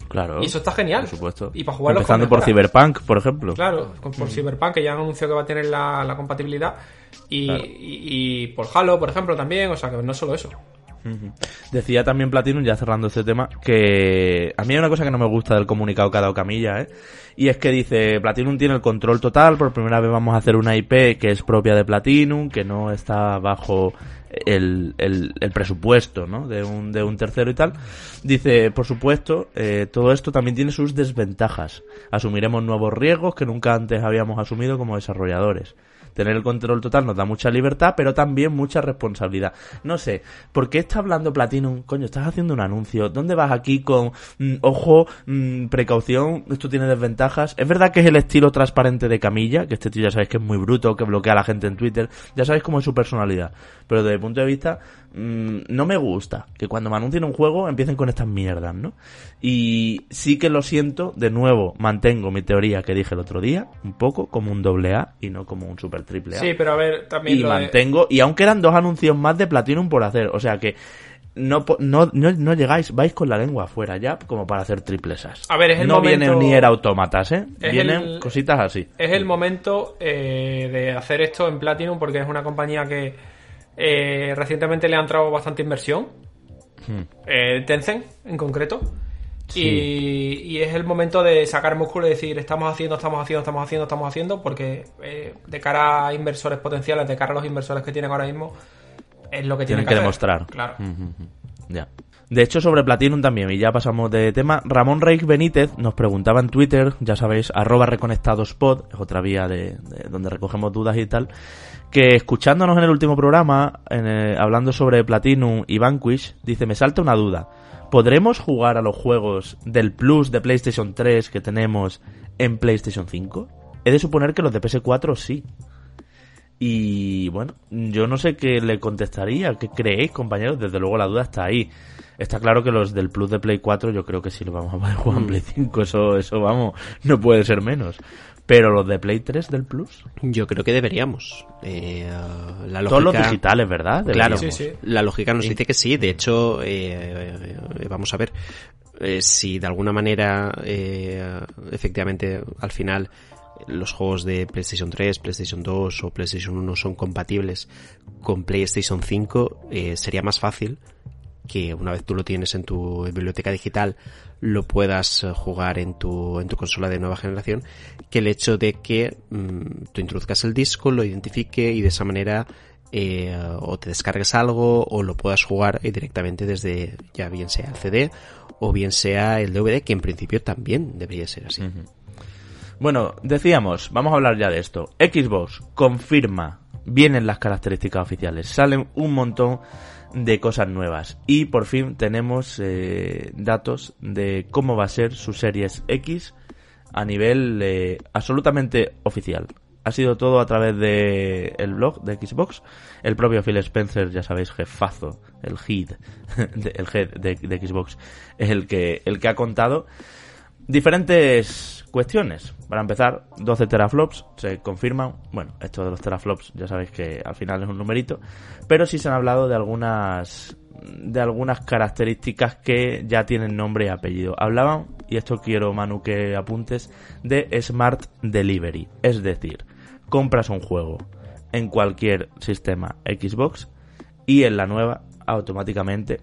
Claro. Y eso está genial. Por supuesto. Y para jugarlos Empezando por Cyberpunk, por ejemplo. Claro, por Cyberpunk, que ya han anunciado que va a tener la, compatibilidad. Y, y, por Halo, por ejemplo, también. O sea, que no solo eso. Decía también Platinum, ya cerrando este tema, que a mí hay una cosa que no me gusta del comunicado que ha dado Camilla, ¿eh? Y es que dice, Platinum tiene el control total, por primera vez vamos a hacer una IP que es propia de Platinum, que no está bajo el, el, presupuesto, ¿no? De un, de un tercero y tal. Dice, por supuesto, eh, todo esto también tiene sus desventajas. Asumiremos nuevos riesgos que nunca antes habíamos asumido como desarrolladores tener el control total nos da mucha libertad, pero también mucha responsabilidad. No sé, ¿por qué está hablando Platinum? Coño, estás haciendo un anuncio. ¿Dónde vas aquí con mm, ojo, mm, precaución? Esto tiene desventajas. Es verdad que es el estilo transparente de Camilla, que este tío ya sabéis que es muy bruto, que bloquea a la gente en Twitter. Ya sabéis cómo es su personalidad. Pero desde el punto de vista Mm, no me gusta que cuando me anuncien un juego empiecen con estas mierdas, ¿no? Y sí que lo siento, de nuevo, mantengo mi teoría que dije el otro día, un poco como un doble A y no como un super triple A. Sí, pero a ver, también y mantengo, y aunque eran dos anuncios más de Platinum por hacer, o sea que no, no, no, llegáis, vais con la lengua afuera ya como para hacer triplesas. A ver, es el no momento... vienen ni era autómatas, ¿eh? vienen cositas así. Es el momento eh, de hacer esto en Platinum porque es una compañía que eh, recientemente le han entrado bastante inversión. Hmm. Eh, Tencent, en concreto. Y, es el momento de sacar músculo y decir, estamos haciendo, estamos haciendo, estamos haciendo, estamos haciendo, porque eh, de cara a inversores potenciales, de cara a los inversores que tienen ahora mismo, es lo que tienen, que, demostrar. Claro. Ya. De hecho, sobre Platinum también, y ya pasamos de tema, Ramón Reich Benítez nos preguntaba en Twitter, ya sabéis, arroba reconectadospod, es otra vía de, donde recogemos dudas y tal, que escuchándonos en el último programa, hablando sobre Platinum y Vanquish, dice, me salta una duda. ¿Podremos jugar a los juegos del Plus de PlayStation 3 que tenemos en PlayStation 5? He de suponer que los de PS4 sí. Y bueno, yo no sé qué le contestaría, qué creéis, compañeros. Desde luego la duda está ahí. Está claro que los del Plus de Play 4 yo creo que sí lo vamos a poder jugar en mm. Play 5, eso, eso vamos, no puede ser menos. Pero los de Play 3 del Plus. Yo creo que deberíamos. Eh, la lógica... Todos los digitales, ¿verdad? Claro, la lógica nos dice que sí. De hecho, eh, vamos a ver eh, si de alguna manera, efectivamente, al final los juegos de PlayStation 3, PlayStation 2 o PlayStation 1 son compatibles con PlayStation 5, sería más fácil que una vez tú lo tienes en tu biblioteca digital lo puedas eh, jugar en tu, en tu consola de nueva generación, que el hecho de que mm, tú introduzcas el disco, lo identifique y de esa manera eh, o te descargues algo o lo puedas jugar eh, directamente desde ya bien sea el CD o bien sea el DVD, que en principio también debería ser así. Bueno, decíamos, vamos a hablar ya de esto. Xbox confirma, vienen las características oficiales, salen un montón de cosas nuevas. Y por fin tenemos eh, datos de cómo va a ser su Series X a nivel eh, absolutamente oficial. Ha sido todo a través de el blog de Xbox. El propio Phil Spencer, ya sabéis, jefazo, el head, el head de, de Xbox, es el que, el que ha contado diferentes cuestiones. Para empezar, 12 teraflops se confirman. Bueno, esto de los teraflops ya sabéis que al final es un numerito, pero sí se han hablado de algunas de algunas características que ya tienen nombre y apellido. Hablaban, y esto quiero Manu que apuntes, de Smart Delivery, es decir, compras un juego en cualquier sistema Xbox y en la nueva automáticamente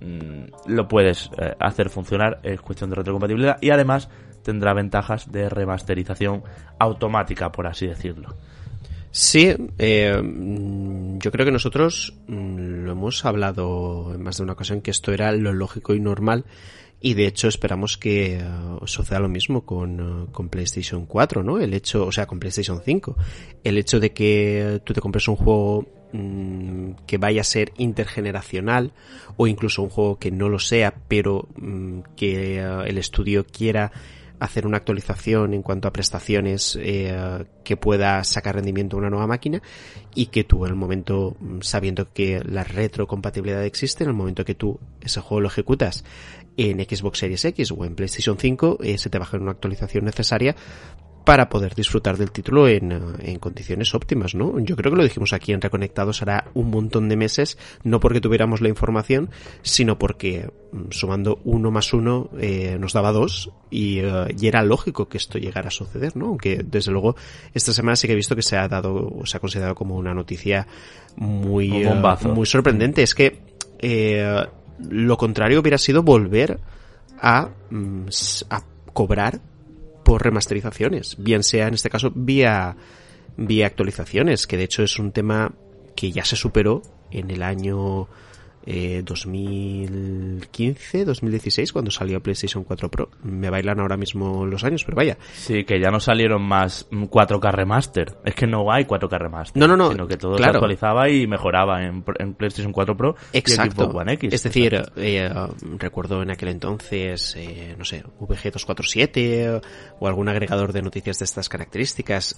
mm, lo puedes eh, hacer funcionar, es cuestión de retrocompatibilidad y además tendrá ventajas de remasterización automática, por así decirlo. Sí, eh, yo creo que nosotros mm, lo hemos hablado en más de una ocasión que esto era lo lógico y normal y de hecho esperamos que uh, suceda lo mismo con, uh, con, PlayStation 4, ¿no? El hecho, o sea, con PlayStation 5. El hecho de que tú te compres un juego mm, que vaya a ser intergeneracional o incluso un juego que no lo sea, pero mm, que el estudio quiera hacer una actualización en cuanto a prestaciones eh, que pueda sacar rendimiento a una nueva máquina y que tú en el momento, mm, sabiendo que la retrocompatibilidad existe, en el momento que tú ese juego lo ejecutas en Xbox Series X o en PlayStation 5, eh, se te baja una actualización necesaria para poder disfrutar del título en, eh, en, condiciones óptimas, ¿no? Yo creo que lo dijimos aquí en Reconectados hará un montón de meses, no porque tuviéramos la información, sino porque mm, sumando uno más uno eh, nos daba dos y, eh, y, era lógico que esto llegara a suceder, ¿no? Aunque desde luego esta semana sí que he visto que se ha dado, o se ha considerado como una noticia muy, muy sorprendente. Es que lo contrario hubiera sido volver a, mm, a cobrar por remasterizaciones, bien sea en este caso vía, vía actualizaciones, que de hecho es un tema que ya se superó en el año 2015, eh, 2016, cuando salió PlayStation 4 Pro. Me bailan ahora mismo los años, pero vaya. Sí, que ya no salieron más 4K remaster. Es que no hay 4K remaster. No, no, no. Sino que todo se actualizaba y mejoraba en, PlayStation 4 Pro Exacto. y Xbox One X. Es decir, eh, recuerdo en aquel entonces, eh, no sé, VG247 o algún agregador de noticias de estas características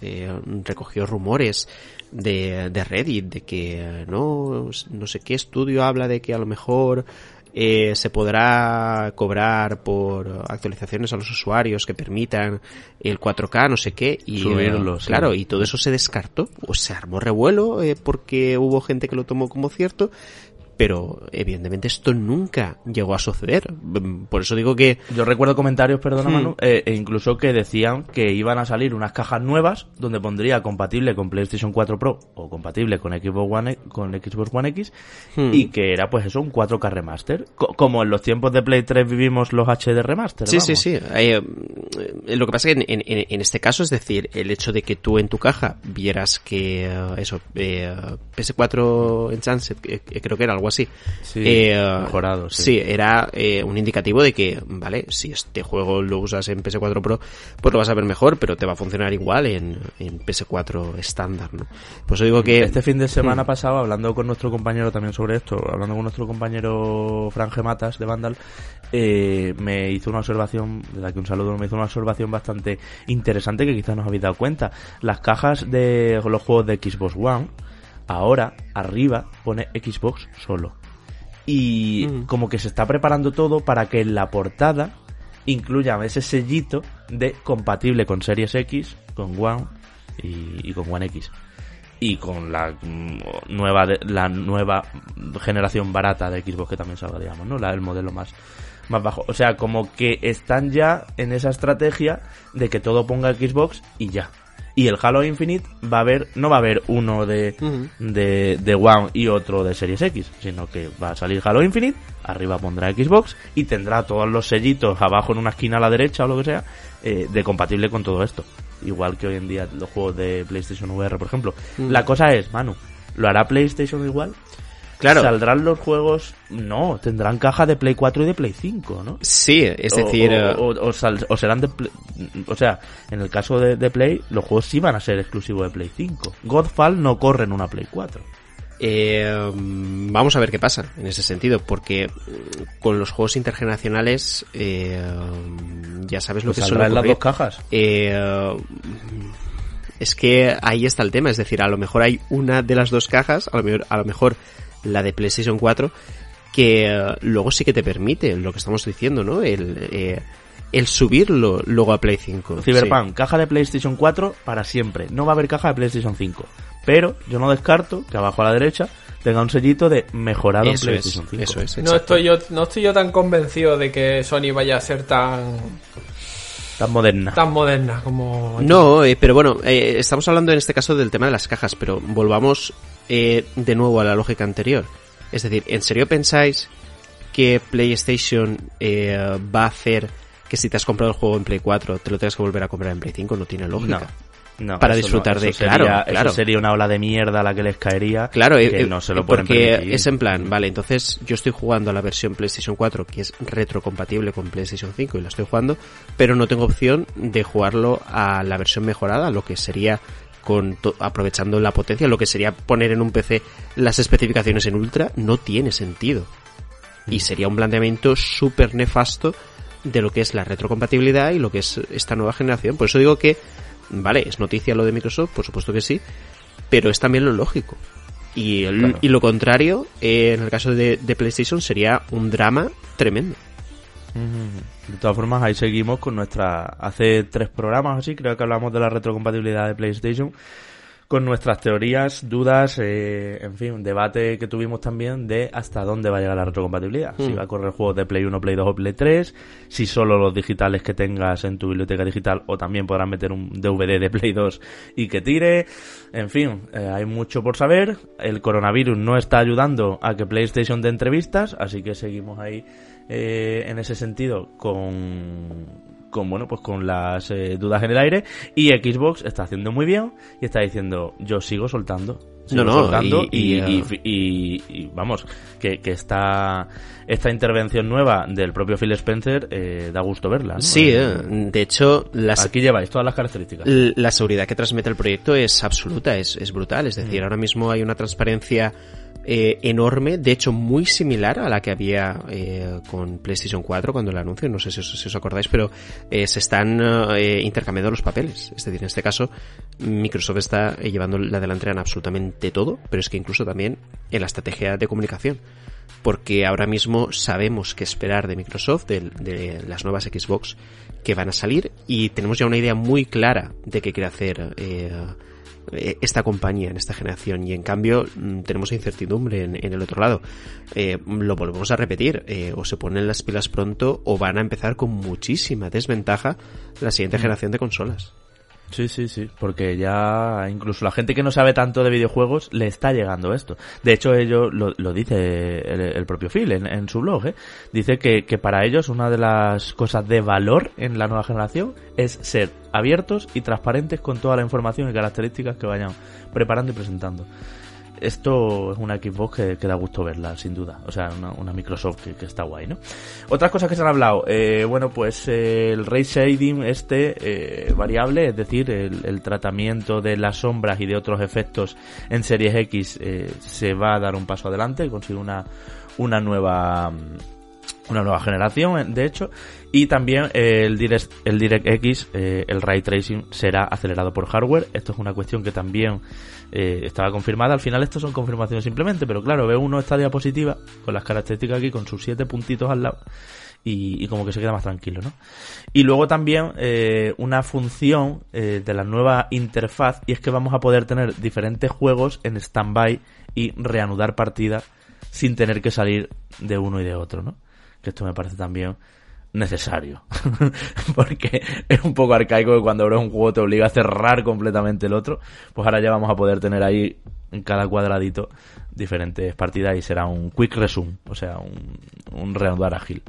recogió rumores de, de Reddit de que no, no sé qué estudio habla de que a lo mejor eh, se podrá cobrar por actualizaciones a los usuarios que permitan el 4K, no sé qué, y Subirlo, claro, y todo eso se descartó, o se armó revuelo eh, porque hubo gente que lo tomó como cierto, pero evidentemente esto nunca llegó a suceder. Por eso digo que... Yo recuerdo comentarios, perdona hmm. Manu, eh, e incluso que decían que iban a salir unas cajas nuevas donde pondría compatible con PlayStation 4 Pro o compatible con Xbox One, con Xbox One X hmm. y que era pues eso, un 4K remaster. como en los tiempos de Play 3 vivimos los HD remaster. Sí, sí, sí. Eh, lo que pasa es que en, en, este caso, es decir, el hecho de que tú en tu caja vieras que eh, eso, PS4 Enhanced, creo que era algo así. Sí, eh, mejorado, sí. era eh, un indicativo de que, vale, si este juego lo usas en PS4 Pro, pues lo vas a ver mejor, pero te va a funcionar igual en, PS4 estándar, ¿no? Pues digo que... Este fin de semana hmm. pasado, hablando con nuestro compañero también sobre esto, hablando con nuestro compañero Franje Matas de Vandal, eh, me hizo una observación, desde aquí un saludo, me hizo una observación bastante interesante que quizás nos habéis dado cuenta. Las cajas de los juegos de Xbox One, ahora arriba pone Xbox solo. Y mm. como que se está preparando todo para que en la portada incluya ese sellito de compatible con Series X, con One y, con One X y con la mm, nueva la nueva generación barata de Xbox que también salga digamos no la el modelo más más bajo o sea como que están ya en esa estrategia de que todo ponga Xbox y ya y el Halo Infinite va a haber, no va a haber uno de, de, de, One y otro de Series X, sino que va a salir Halo Infinite, arriba pondrá Xbox y tendrá todos los sellitos abajo en una esquina a la derecha o lo que sea, eh, de compatible con todo esto. Igual que hoy en día los juegos de PlayStation VR, por ejemplo. La cosa es, Manu, ¿lo hará PlayStation igual? Claro. ¿Saldrán los juegos? No, tendrán caja de Play 4 y de Play 5, ¿no? Sí, es decir... O, o, serán de... o sea, en el caso de, Play, los juegos sí van a ser exclusivos de Play 5. Godfall no corre en una Play 4. Eh, vamos a ver qué pasa en ese sentido, porque mm, con los juegos intergeneracionales eh, ya sabes lo pues que son en las dos cajas. Eh, es que ahí está el tema, es decir, a lo mejor hay una de las dos cajas, a lo mejor, a lo mejor la de PlayStation 4, que eh, luego sí que te permite lo que estamos diciendo, ¿no? El, eh, el subirlo luego a Play 5. Cyberpunk, caja de PlayStation 4 para siempre. No va a haber caja de PlayStation 5. Pero yo no descarto que abajo a la derecha tenga un sellito de mejorado en PlayStation 5. Eso es, no estoy yo no estoy yo tan convencido de que Sony vaya a ser tan tan moderna. Tan moderna como... No, eh, pero bueno, estamos hablando en este caso del tema de las cajas, pero volvamos eh, de nuevo a la lógica anterior. Es decir, ¿en serio pensáis que PlayStation eh, va a hacer que si te has comprado el juego en Play 4 te lo tengas que volver a comprar en Play 5? No tiene lógica. No. para disfrutar de claro, claro. Eso sería una ola de mierda a la que les caería claro que eh, no se lo porque es en plan vale entonces yo estoy jugando a la versión PlayStation 4 que es retrocompatible con PlayStation 5 y la estoy jugando pero no tengo opción de jugarlo a la versión mejorada lo que sería con aprovechando la potencia, lo que sería poner en un PC las especificaciones en ultra, no tiene sentido. Y mm. sería un planteamiento súper nefasto de lo que es la retrocompatibilidad y lo que es esta nueva generación. Por eso digo que, vale, es noticia lo de Microsoft, por supuesto que sí, pero es también lo lógico. Y, y lo contrario, eh, en el caso de PlayStation, sería un drama tremendo. De todas formas, ahí seguimos con nuestra... Hace tres programas así, creo que hablamos de la retrocompatibilidad de PlayStation, con nuestras teorías, dudas, eh, en fin, un debate que tuvimos también de hasta dónde va a llegar la retrocompatibilidad. Si mm. va a correr juegos de Play 1, Play 2 o Play 3, si solo los digitales que tengas en tu biblioteca digital o también podrás meter un DVD de Play 2 y que tire. En fin, eh, hay mucho por saber. El coronavirus no está ayudando a que PlayStation dé entrevistas, así que seguimos ahí eh, en ese sentido con, con bueno pues con las eh, dudas en el aire. Y Xbox está haciendo muy bien y está diciendo yo sigo soltando no, no, y, y, vamos, que, que esta, esta intervención nueva del propio Phil Spencer eh, da gusto verla. Sí, de hecho, las, aquí lleváis todas las características. La seguridad que transmite el proyecto es absoluta, es, es brutal. Es decir, mm. ahora mismo hay una transparencia eh, enorme, de hecho muy similar a la que había eh, con PlayStation 4 cuando el anuncio, no sé si os, acordáis, pero eh, se están intercambiando los papeles. Es decir, en este caso Microsoft está llevando la delantera en absolutamente todo, pero es que incluso también en la estrategia de comunicación. Porque ahora mismo sabemos qué esperar de Microsoft, de, de las nuevas Xbox que van a salir, y tenemos ya una idea muy clara de qué quiere hacer eh, esta compañía en esta generación y en cambio mm, tenemos incertidumbre en, el otro lado. Eh, lo volvemos a repetir, eh, o se ponen las pilas pronto o van a empezar con muchísima desventaja la siguiente mm. generación de consolas. Sí, sí, sí, porque ya incluso la gente que no sabe tanto de videojuegos le está llegando esto. De hecho, ellos lo, lo dice el, propio Phil en, su blog, ¿eh? dice que, que para ellos una de las cosas de valor en la nueva generación es ser abiertos y transparentes con toda la información y características que vayan preparando y presentando esto es una Xbox que, que, da gusto verla, sin duda. O sea, una, Microsoft que, está guay, ¿no? Otras cosas que se han hablado. Eh, bueno, pues eh, el ray shading este eh, variable, es decir, el, tratamiento de las sombras y de otros efectos en Series X se va a dar un paso adelante, consigue una, una nueva una nueva generación, de hecho, y también el, Direct, el DirectX, eh, el ray tracing, será acelerado por hardware. Esto es una cuestión que también eh, estaba confirmada. Al final, esto son confirmaciones simplemente, pero claro, ve uno esta diapositiva con las características aquí, con sus siete puntitos al lado. Y, como que se queda más tranquilo, ¿no? Y luego también eh, una función de la nueva interfaz y es que vamos a poder tener diferentes juegos en standby y reanudar partidas sin tener que salir de uno y de otro, ¿no? Que esto me parece también necesario. Porque es un poco arcaico que cuando abres un juego te obliga a cerrar completamente el otro. Pues ahora ya vamos a poder tener ahí en cada cuadradito diferentes partidas y será un quick resume, o sea, un, un reanudar ágil.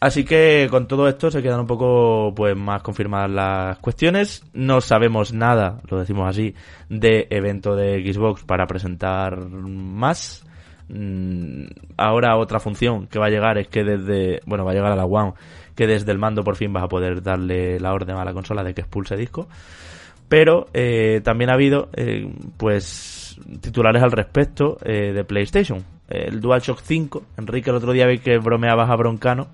Así que con todo esto se quedan un poco pues más confirmadas las cuestiones. No sabemos nada, lo decimos así, de evento de Xbox para presentar más. Mm, ahora otra función que va a llegar es que desde, bueno, va a llegar a la One, que desde el mando por fin vas a poder darle la orden a la consola de que expulse disco. Pero eh, también ha habido, eh, pues, titulares al respecto eh, de PlayStation. El DualShock 5, Enrique el otro día vi que bromeabas a Broncano,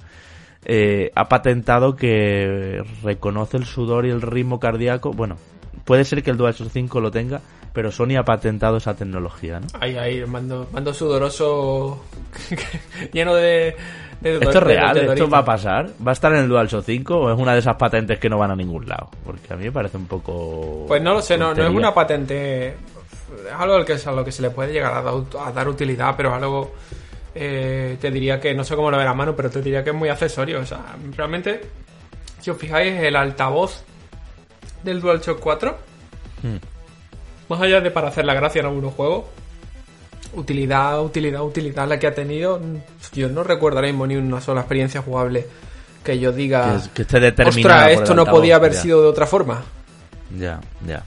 ha patentado que reconoce el sudor y el ritmo cardíaco. Bueno, puede ser que el DualShock 5 lo tenga, pero Sony ha patentado esa tecnología, ¿no? Ahí, ahí, mando, mando sudoroso lleno de, ¿Esto es real? ¿Esto va a pasar? ¿Va a estar en el DualShock 5 o es una de esas patentes que no van a ningún lado? Porque a mí me parece un poco... Pues no lo sé, no, no, es una patente... Es algo al que, a lo que se le puede llegar a, dar utilidad, pero es algo... Eh, te diría que, no sé cómo lo verá mano, pero te diría que es muy accesorio. O sea, realmente, si os fijáis, el altavoz del DualShock 4 más allá de para hacer la gracia en algunos juegos, utilidad, utilidad, utilidad la que ha tenido, yo no recuerdo ahora mismo ni una sola experiencia jugable que yo diga, que, esté determinada. esto no podía haber sido de otra forma. Ya, ya.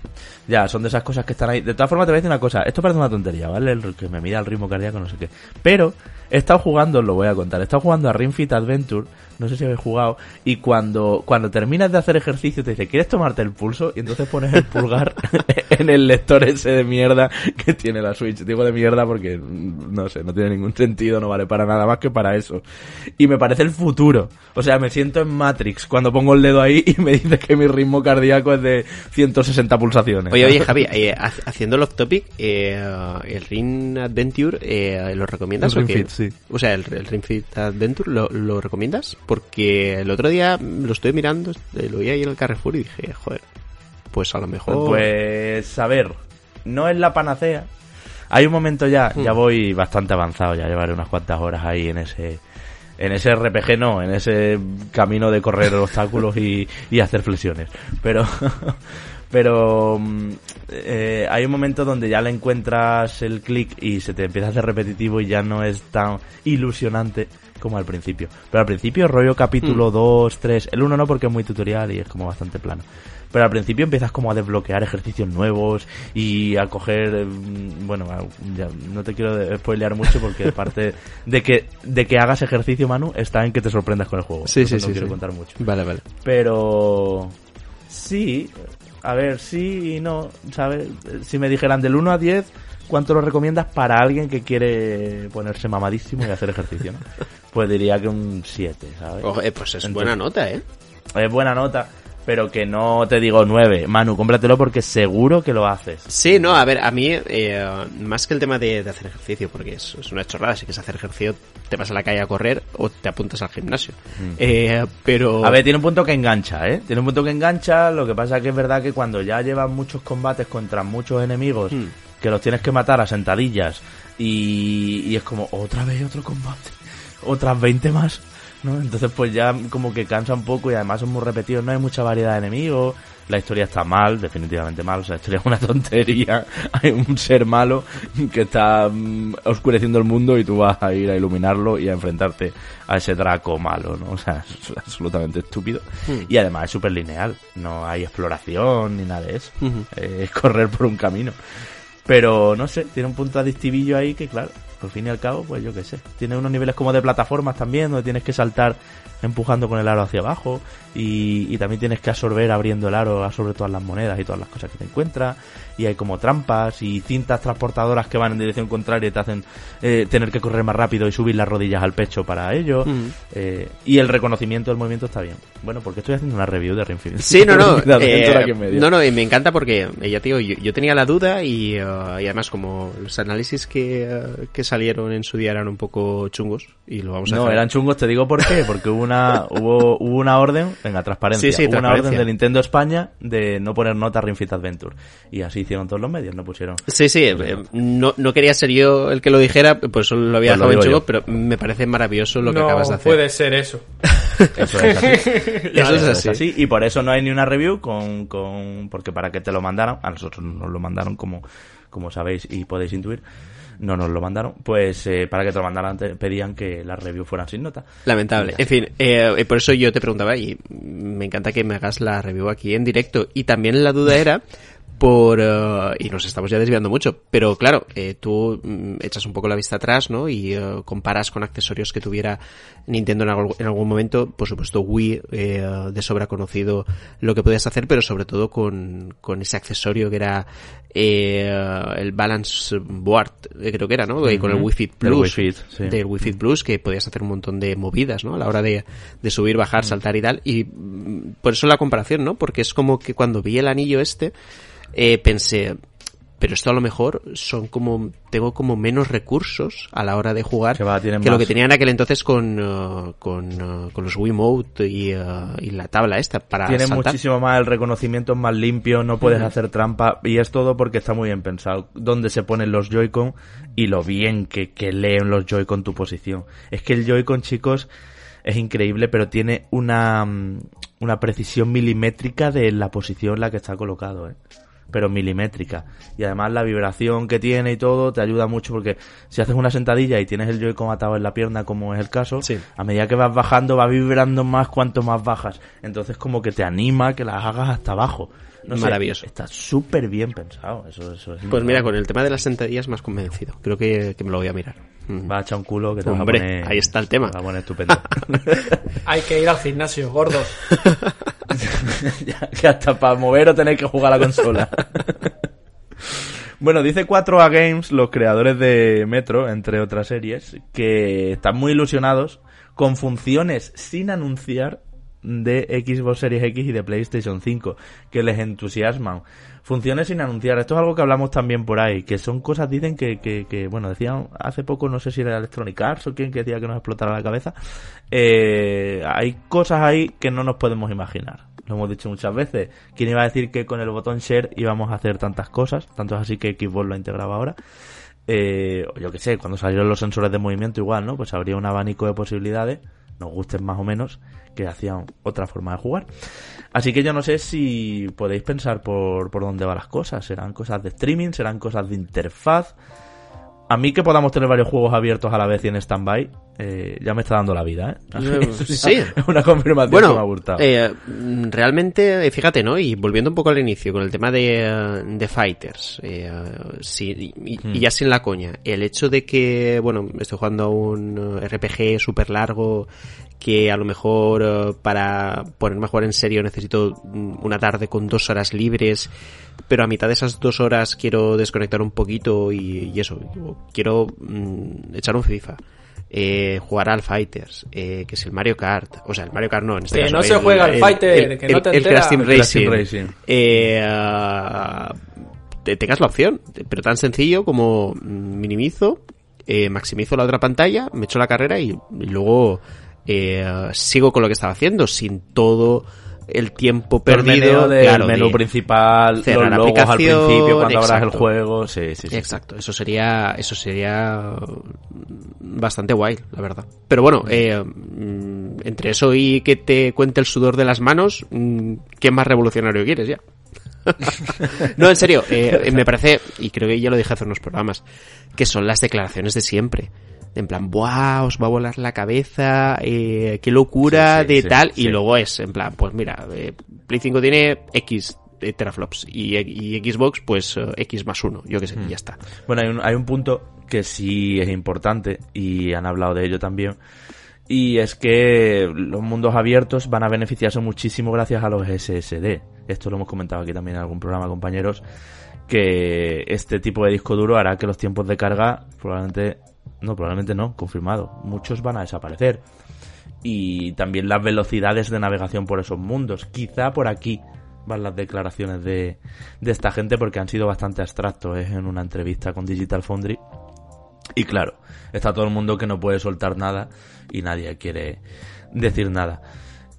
Ya, son de esas cosas que están ahí. De todas formas, te voy a decir una cosa. Esto parece una tontería, ¿vale? El que me mida el ritmo cardíaco, no sé qué. Pero he estado jugando, lo voy a contar, he estado jugando a Ring Fit Adventure no sé si habéis jugado, y cuando, cuando terminas de hacer ejercicio te dice, ¿quieres tomarte el pulso? Y entonces pones el pulgar en el lector ese de mierda que tiene la Switch. Digo de mierda porque, no sé, no tiene ningún sentido, no vale para nada más que para eso. Y me parece el futuro. O sea, me siento en Matrix cuando pongo el dedo ahí y me dice que mi ritmo cardíaco es de 160 pulsaciones. Oye, oye, Javi, eh, haciendo el off topic, eh, el Ring Adventure, eh, ¿lo recomiendas? El Ring Fit, sí. O sea, el, Ring Fit Adventure, ¿lo, ¿lo recomiendas? Porque el otro día lo estoy mirando, lo vi ahí en el Carrefour y dije, joder, pues a lo mejor... Pues a ver, no es la panacea. Hay un momento ya, ya hmm. voy bastante avanzado, ya llevaré unas cuantas horas ahí en ese en ese RPG no, en ese camino de correr obstáculos y, y hacer flexiones. Pero, pero mm, eh, hay un momento donde ya le encuentras el clic y se te empieza a hacer repetitivo y ya no es tan ilusionante como al principio. Pero al principio, rollo capítulo 2, hmm. 3, el 1 no porque es muy tutorial y es como bastante plano. Pero al principio empiezas como a desbloquear ejercicios nuevos y a coger, mm, bueno, ya no te quiero spoilear mucho porque parte de que de que hagas ejercicio, Manu, está en que te sorprendas con el juego. Sí, sí, sí. No quiero contar mucho. Vale, vale. Pero sí, a ver, sí y no, ¿sabes? Si me dijeran del 1 a 10, ¿cuánto lo recomiendas para alguien que quiere ponerse mamadísimo y hacer ejercicio? Pues diría que un 7, ¿sabes? Eh, pues es buena nota, ¿eh? Es buena nota, pero que no te digo 9. Manu, cómpratelo porque seguro que lo haces. Sí, no, a ver, a mí, eh, más que el tema de, hacer ejercicio, porque es, una chorrada, si quieres hacer ejercicio, te vas a la calle a correr o te apuntas al gimnasio. Mm. Eh, pero... A ver, tiene un punto que engancha, ¿eh? Tiene un punto que engancha, lo que pasa es que es verdad que cuando ya llevas muchos combates contra muchos enemigos... Mm que los tienes que matar a sentadillas y, y es como otra vez otro combate, otras 20 más, ¿no? Entonces pues ya como que cansa un poco y además son muy repetidos, no hay mucha variedad de enemigos, la historia está mal, definitivamente mal, o sea, la historia es una tontería, hay un ser malo que está mm, oscureciendo el mundo y tú vas a ir a iluminarlo y a enfrentarte a ese Draco malo, ¿no? O sea, es absolutamente estúpido. Hmm. Y además es súper lineal, no hay exploración ni nada de eso, es correr por un camino. Pero no sé, tiene un punto adictivillo ahí que, claro, por fin y al cabo, pues yo qué sé. Tiene unos niveles como de plataformas también, donde tienes que saltar empujando con el aro hacia abajo y, también tienes que absorber abriendo el aro, absorber todas las monedas y todas las cosas que te encuentras y hay como trampas y cintas transportadoras que van en dirección contraria y te hacen eh, tener que correr más rápido y subir las rodillas al pecho para ello mm. eh, y el reconocimiento del movimiento está bien. Bueno, porque estoy haciendo una review de Ring Sí, no, no. eh, no, no, y me encanta porque eh, ya te yo, tenía la duda y, y, además como los análisis que, que salieron en su día eran un poco chungos y lo vamos a No, eran chungos, te digo por qué, porque hubo una hubo, hubo una orden, venga, transparencia, sí, hubo una orden de Nintendo España de no poner nota a Ring Fit Adventure y así hicieron todos los medios, no pusieron. Sí, sí, eh, no, no quería ser yo el que lo dijera, pues solo lo había pues dejado en pero me parece maravilloso lo que acabas de hacer. puede ser eso. Eso es así. eso es así. Y por eso no hay ni una review con, con, porque para que te lo mandaran, a nosotros nos lo mandaron como, como sabéis y podéis intuir no nos lo mandaron, pues eh, para que te lo mandaran pedían que las reviews fueran sin nota. Lamentable. En fin, eh, por eso yo te preguntaba y me encanta que me hagas la review aquí en directo. Y también la duda era por uh, y nos estamos ya desviando mucho pero claro eh, tú mm, echas un poco la vista atrás no y uh, comparas con accesorios que tuviera Nintendo en, algún, en algún momento por supuesto Wii eh, de sobra conocido lo que podías hacer pero sobre todo con, con ese accesorio que era eh, el balance board eh, creo que era no y con el Wii Fit Plus Wii Fit, sí. del Wii Fit Plus que podías hacer un montón de movidas no a la hora de, de subir bajar saltar y tal. Y mm, por eso la comparación no porque es como que cuando vi el anillo este eh, pensé, pero esto a lo mejor son como tengo como menos recursos a la hora de jugar que, lo que tenía en aquel entonces con uh, con, uh, con, los Wiimote y, uh, y, la tabla esta para tiene muchísimo más el reconocimiento es más limpio no puedes hacer trampa y es todo porque está muy bien pensado dónde se ponen los Joy-Con y lo bien que, que leen los Joy-Con tu posición. Es que el Joy-Con chicos es increíble pero tiene una mm, una precisión milimétrica de la posición en la que está colocado ¿eh? Pero milimétrica. Y además la vibración que tiene y todo te ayuda mucho porque si haces una sentadilla y tienes el Joy-Con atado en la pierna, como es el caso, a medida que vas bajando va vibrando más cuanto más bajas. Entonces como que te anima que las hagas hasta abajo. Maravilloso. está súper bien pensado. Eso, eso pues mira, con el tema de las sentadillas más convencido. Creo que, me lo voy a mirar. Va a echar un culo que te Hombre, va a poner, ahí está el tema. Va a poner estupendo. Hay que ir al gimnasio, gordos. que hasta para mover o tener que jugar a la consola. Bueno, dice 4A Games, los creadores de Metro, entre otras series, que están muy ilusionados con funciones sin anunciar de Xbox Series X y de PlayStation 5, que les entusiasman. Funciones sin anunciar. Esto es algo que hablamos también por ahí, que son cosas, dicen que, que, que bueno, decían hace poco, no sé si era Electronic Arts o quién que decía que nos explotara la cabeza. Eh, hay cosas ahí que no nos podemos imaginar lo hemos dicho muchas veces. ¿Quién iba a decir que con el botón share íbamos a hacer tantas cosas? Tanto es así que Xbox lo ha integrado ahora. Eh, yo que sé, cuando salieron los sensores de movimiento igual, ¿no? Pues habría un abanico de posibilidades, nos gusten más o menos, que hacían otra forma de jugar. Así que yo no sé si podéis pensar por, por dónde van las cosas. ¿Serán cosas de streaming? ¿Serán cosas de interfaz? A mí que podamos tener varios juegos abiertos a la vez y en stand-by, eh, ya me está dando la vida, ¿eh? sí. Es una confirmación bueno, que me ha gustado. Eh, realmente, eh, fíjate, ¿no? Y volviendo un poco al inicio, con el tema de, de Fighters, eh, sí, y, hmm. ya sin la coña, el hecho de que, bueno, estoy jugando a un RPG súper largo, que a lo mejor para ponerme a jugar en serio necesito una tarde con dos horas libres, pero a mitad de esas dos horas quiero desconectar un poquito y, eso, quiero mm, echar un FIFA. Eh, jugar al Fighters, eh, que es el Mario Kart, o sea, el Mario Kart no, en este que caso. no se juega al Fighter, que no te el, Crash Team Racing. Racing. Eh, uh, te tengas la opción, pero tan sencillo como minimizo, eh, maximizo la otra pantalla, me echo la carrera y, y luego eh, sigo con lo que estaba haciendo, sin todo el tiempo perdido. del menú principal, los logos al principio cuando abras el juego, sí, sí, Exacto, eso sería eso sería bastante guay, la verdad. Pero bueno, eh, mm, entre eso y que te cuente el sudor de las manos, mm, ¿qué más revolucionario quieres ya? no, en serio, eh, me parece, y creo que ya lo dije hace unos programas, que son las declaraciones de siempre en plan, ¡buah! Os va a volar la cabeza, eh, qué locura de tal, y luego es, en plan, pues mira, eh, Play 5 tiene X eh, teraflops y, y, Xbox pues eh, X más uno, yo que sé, mm. ya está. Bueno, hay un, hay un punto que sí es importante y han hablado de ello también Y es que los mundos abiertos van a beneficiarse muchísimo gracias a los SSD. Esto lo hemos comentado aquí también en algún programa, compañeros, que este tipo de disco duro hará que los tiempos de carga probablemente, no, probablemente no, confirmado, muchos van a desaparecer. Y también las velocidades de navegación por esos mundos. Quizá por aquí van las declaraciones de, de esta gente porque han sido bastante abstractos ¿eh? en una entrevista con Digital Foundry. Y claro, está todo el mundo que no puede soltar nada y nadie quiere decir nada.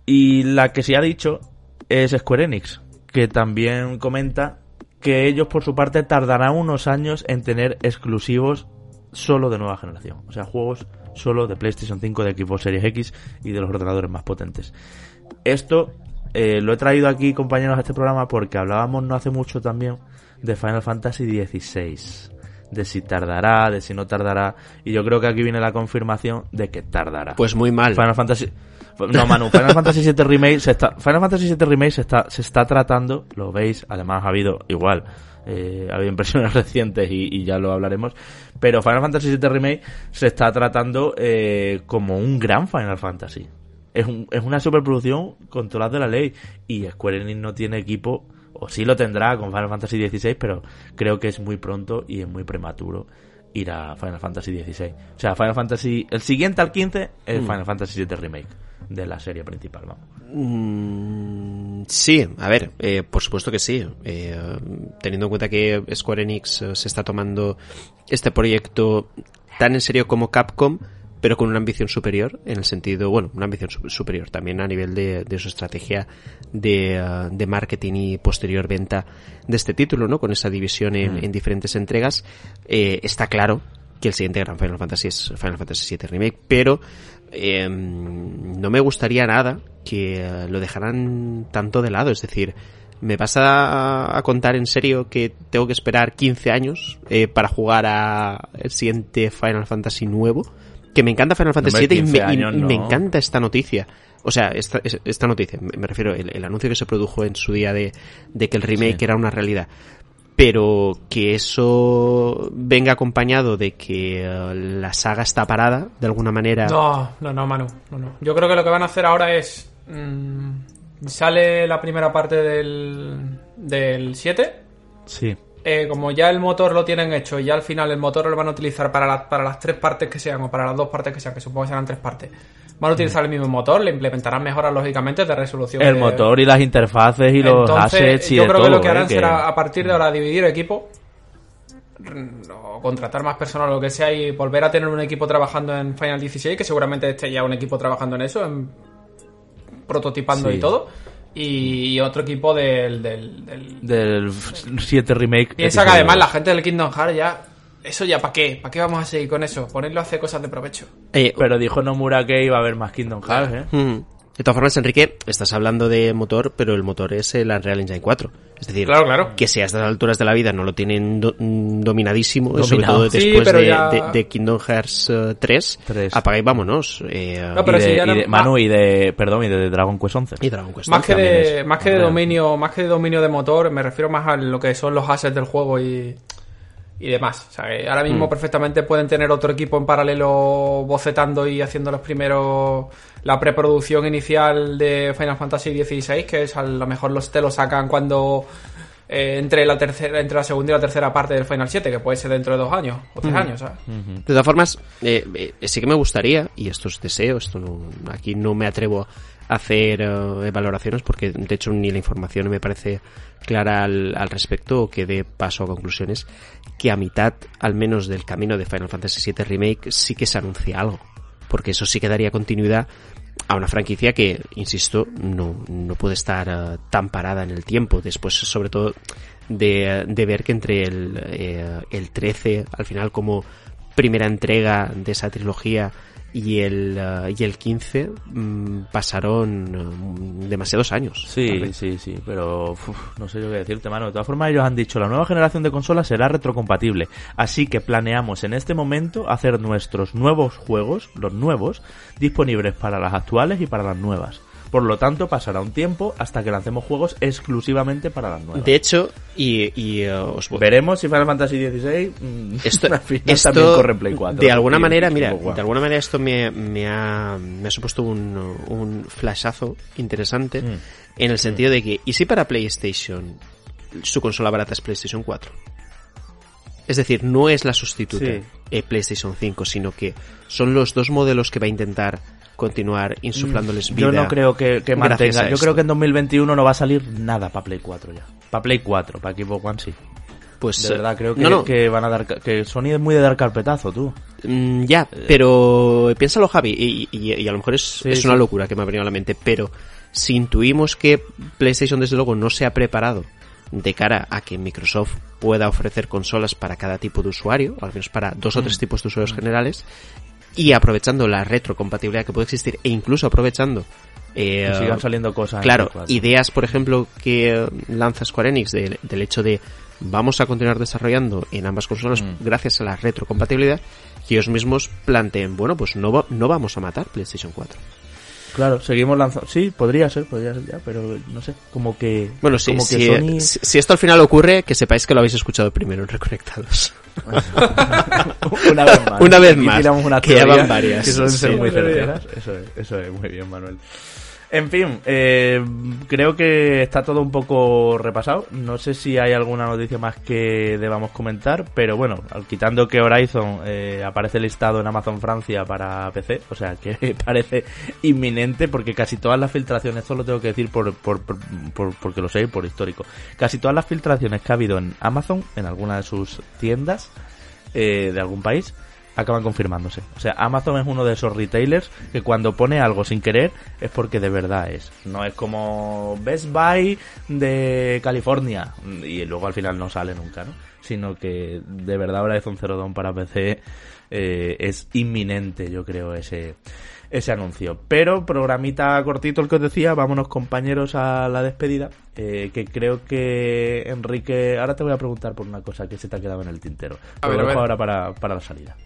Y la que se ha dicho es Square Enix, que también comenta que ellos por su parte tardarán unos años en tener exclusivos solo de nueva generación. O sea, juegos solo de PlayStation 5, de Xbox Series X y de los ordenadores más potentes. Esto eh, lo he traído aquí, compañeros, a este programa porque hablábamos no hace mucho también de Final Fantasy XVI de si tardará, de si no tardará. Y yo creo que aquí viene la confirmación de que tardará. Pues muy mal. Final Fantasy. No, Manu, Final Fantasy VII Remake se está, Final Fantasy VII Remake se está, se está tratando, lo veis, además ha habido igual, eh, ha habido impresiones recientes y, ya lo hablaremos, pero Final Fantasy VII Remake se está tratando eh, como un gran Final Fantasy. Es, un, es una superproducción controlada de la ley y Square Enix no tiene equipo o sí lo tendrá con Final Fantasy XVI, pero creo que es muy pronto y es muy prematuro ir a Final Fantasy XVI. O sea, Final Fantasy, el siguiente al 15 es mm. Final Fantasy VII Remake de la serie principal, vamos. Mm, sí, a ver, eh, por supuesto que sí. Eh, teniendo en cuenta que Square Enix eh, se está tomando este proyecto tan en serio como Capcom, pero con una ambición superior, en el sentido, bueno, una ambición superior también a nivel de, su estrategia uh, de, marketing y posterior venta de este título, ¿no? Con esa división en, mm. diferentes entregas, eh, está claro que el siguiente gran Final Fantasy es Final Fantasy VII Remake, pero em, no me gustaría nada que uh, lo dejaran tanto de lado, es decir, ¿Me vas a, contar en serio que tengo que esperar 15 años eh, para jugar a el siguiente Final Fantasy nuevo? que me encanta Final Fantasy VII y, me, encanta esta noticia. O sea, esta, esta noticia, me refiero, el, anuncio que se produjo en su día de, que el remake era una realidad. Pero que eso venga acompañado de que uh, la saga está parada, de alguna manera. No, no, no, Manu. No, no. Yo creo que lo que van a hacer ahora es. Mm, sale la primera parte del, del 7. Sí. Eh, como ya el motor lo tienen hecho y ya al final el motor lo van a utilizar para, para las tres partes que sean o para las dos partes que sean, que supongo que serán tres partes, van a utilizar el mismo motor, le implementarán mejoras lógicamente de resolución. El motor y las interfaces y los assets y Yo creo que lo que harán ¿eh? será a partir de ahora dividir equipo o contratar más personal o lo que sea y volver a tener un equipo trabajando en Final 16 que seguramente esté ya un equipo trabajando en eso, en prototipando y todo y otro equipo del... Del, del, 7 Remake. Piensa que además la gente del Kingdom Hearts ya... Eso ya, ¿para qué? ¿Para qué vamos a seguir con eso? Ponerlo a hacer cosas de provecho. Eh, pero dijo Nomura que iba a haber más Kingdom Hearts, ¿eh? Mm. De todas formas, Enrique, estás hablando de motor, pero el motor es el Unreal Engine 4. Es decir, claro, claro. que si a estas alturas de la vida no lo tienen mm, dominadísimo, sobre todo después de, Kingdom Hearts 3, eh, apaga y vámonos. Eh, no, pero y de, Manu y de, perdón, y de Dragon Quest 11. Y Dragon Quest más que de, más que de dominio, más que de dominio de motor, me refiero más a lo que son los assets del juego y y demás. O sea, ahora mismo mm. perfectamente pueden tener otro equipo en paralelo bocetando y haciendo los primeros la preproducción inicial de Final Fantasy XVI, que es a lo mejor los te lo sacan cuando eh, entre la tercera entre la segunda y la tercera parte del Final 7, que puede ser dentro de dos años o tres años. De todas formas, eh, eh, sí que me gustaría, y esto es deseo, esto aquí no me atrevo hacer eh, valoraciones porque de hecho ni la información me parece clara al, respecto o que dé paso a conclusiones que a mitad al menos del camino de Final Fantasy VII Remake sí que se anuncia algo porque eso sí que daría continuidad a una franquicia que, insisto, no, no puede estar eh, tan parada en el tiempo. Después, sobre todo, de, de ver que entre el, eh, el 13, al final, como primera entrega de esa trilogía, y el, uh, y el 15 mm, pasaron mm, demasiados años. Sí, sí, sí, pero no sé yo qué decirte, mano. De todas formas, ellos han dicho, la nueva generación de consolas será retrocompatible, así que planeamos en este momento hacer nuestros nuevos juegos, los nuevos, disponibles para las actuales y para las nuevas. Por lo tanto, pasará un tiempo hasta que lancemos juegos exclusivamente para las nuevas. De hecho, y, y eh, os veremos si Final Fantasy XVI mm, esto, también corre Play 4. De alguna manera, mira, de alguna manera esto me, me, ha, me ha supuesto un, un flashazo interesante mm. en el sentido de que, ¿y si para PlayStation su consola barata es PlayStation 4? Es decir, no es la sustituta de PlayStation 5, sino que son los dos modelos que va a intentar continuar insuflándoles vida. Yo no creo que, mantenga. Yo creo que en 2021 no va a salir nada para Play 4 ya. Para Play 4, para Xbox One sí. Pues de verdad creo que, que van a dar que Sony es muy de dar carpetazo, tú. Mm, ya, pero piénsalo Javi y, a lo mejor es, es una locura que me ha venido a la mente, pero si intuimos que PlayStation desde luego no se ha preparado de cara a que Microsoft pueda ofrecer consolas para cada tipo de usuario, o al menos para dos o tres mm. tipos de usuarios generales, y aprovechando la retrocompatibilidad que puede existir e incluso aprovechando eh, sigan saliendo cosas. Claro, ideas, por ejemplo, que lanza Square Enix del hecho de vamos a continuar desarrollando en ambas consolas mm. gracias a la retrocompatibilidad, que ellos mismos planteen, bueno, pues no, no vamos a matar PlayStation 4. Claro, seguimos lanzando. Sí, podría ser, podría ser ya, pero no sé, como que. Bueno, sí, como que si, esto al final ocurre, que sepáis que lo habéis escuchado primero en Reconectados. una vez más. Una vez más. Una que ya van varias. Que suelen ser muy certeras. Eso es, eso es, muy bien, Manuel. En fin, eh, creo que está todo un poco repasado. No sé si hay alguna noticia más que debamos comentar, pero bueno, quitando que Horizon eh, aparece listado en Amazon Francia para PC, o sea que parece inminente porque casi todas las filtraciones, esto lo tengo que decir por, por, por, porque lo sé, por histórico, casi todas las filtraciones que ha habido en Amazon, en alguna de sus tiendas eh, de algún país, acaban confirmándose. O sea, Amazon es uno de esos retailers que cuando pone algo sin querer es porque de verdad es. No es como Best Buy de California y luego al final no sale nunca, ¿no? Sino que de verdad ahora es un Zero Dawn para PC eh, es inminente, yo creo, ese ese anuncio. Pero programita cortito el que os decía, vámonos compañeros a la despedida, eh, que creo que Enrique, ahora te voy a preguntar por una cosa que se te ha quedado en el tintero. Lo dejo ahora para, para la salida.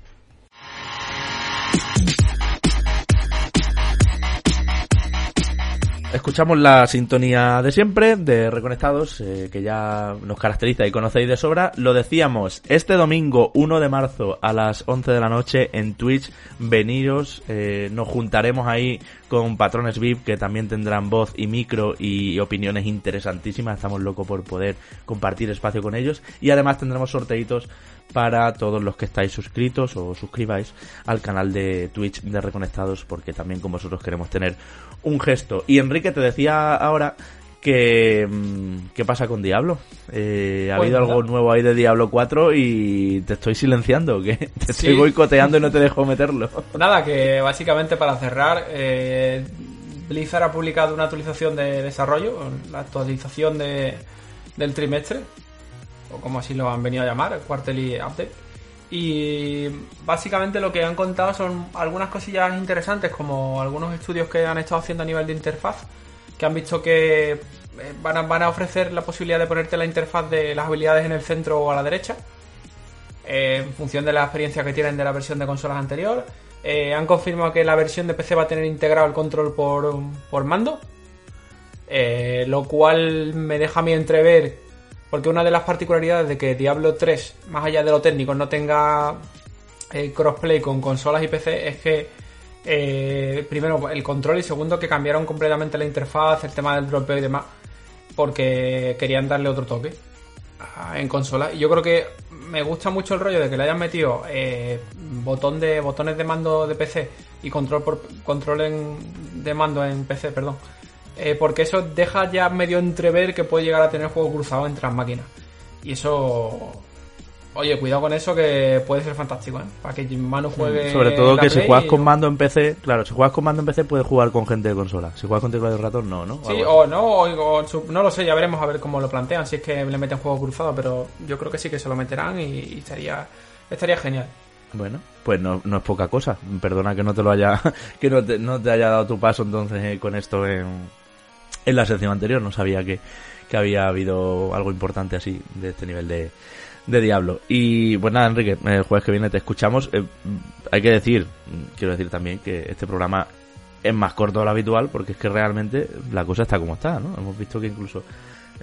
Escuchamos la sintonía de siempre, de Reconectados, eh, que ya nos caracteriza y conocéis de sobra. Lo decíamos, este domingo 1 de marzo a las 11 de la noche en Twitch, veniros, eh, nos juntaremos ahí con patrones VIP que también tendrán voz y micro y opiniones interesantísimas. Estamos locos por poder compartir espacio con ellos. Y además tendremos sorteitos para todos los que estáis suscritos o suscribáis al canal de Twitch de Reconectados porque también con vosotros queremos tener un gesto. Y Enrique te decía ahora que mm, qué pasa con Diablo. Eh, ha habido algo nuevo ahí de Diablo 4 y te estoy silenciando, que te estoy boicoteando y no te dejo meterlo. Nada, que básicamente para cerrar, eh, Blizzard ha publicado una actualización de desarrollo, la actualización de, del trimestre, o como así lo han venido a llamar, el Quarterly Update. Y básicamente lo que han contado son algunas cosillas interesantes, como algunos estudios que han estado haciendo a nivel de interfaz que han visto que eh, van a, van a ofrecer la posibilidad de ponerte la interfaz de las habilidades en el centro o a la derecha, eh, en función de la experiencia que tienen de la versión de consolas anterior. Eh, han confirmado que la versión de PC va a tener integrado el control por, por mando, lo cual me deja a mí entrever, porque una de las particularidades de que Diablo 3, más allá de lo técnico, no tenga crossplay con consolas y PC es que eh, primero el control y segundo que cambiaron completamente la interfaz, el tema del dropeo y demás, porque querían darle otro toque en consola. Y yo creo que me gusta mucho el rollo de que le hayan metido eh, botón de botones de mando de PC y control por control de mando en PC, perdón. Eh, porque eso deja ya medio entrever que puede llegar a tener juego cruzado entre las máquinas. Y eso Oye, cuidado con eso que puede ser fantástico, ¿eh? Para que Manu juegue. Sobre todo que si juegas con mando en PC, claro, si juegas con mando en PC puedes jugar con gente de consola. Si juegas con teclado de ratón, no, ¿no? sí, o no, o, no lo sé, ya veremos a ver cómo lo plantean, si es que le meten juego cruzado, pero yo creo que sí que se lo meterán y, estaría, estaría genial. Bueno, pues no, no, es poca cosa. Perdona que no te lo haya, que no te, no te haya dado tu paso entonces eh, con esto en, en la sección anterior. No sabía que, que había habido algo importante así de este nivel de, de Diablo. Y pues nada, Enrique, el jueves que viene te escuchamos. Eh, hay que decir, quiero decir también que este programa es más corto de lo habitual porque es que realmente la cosa está como está, ¿no? Hemos visto que incluso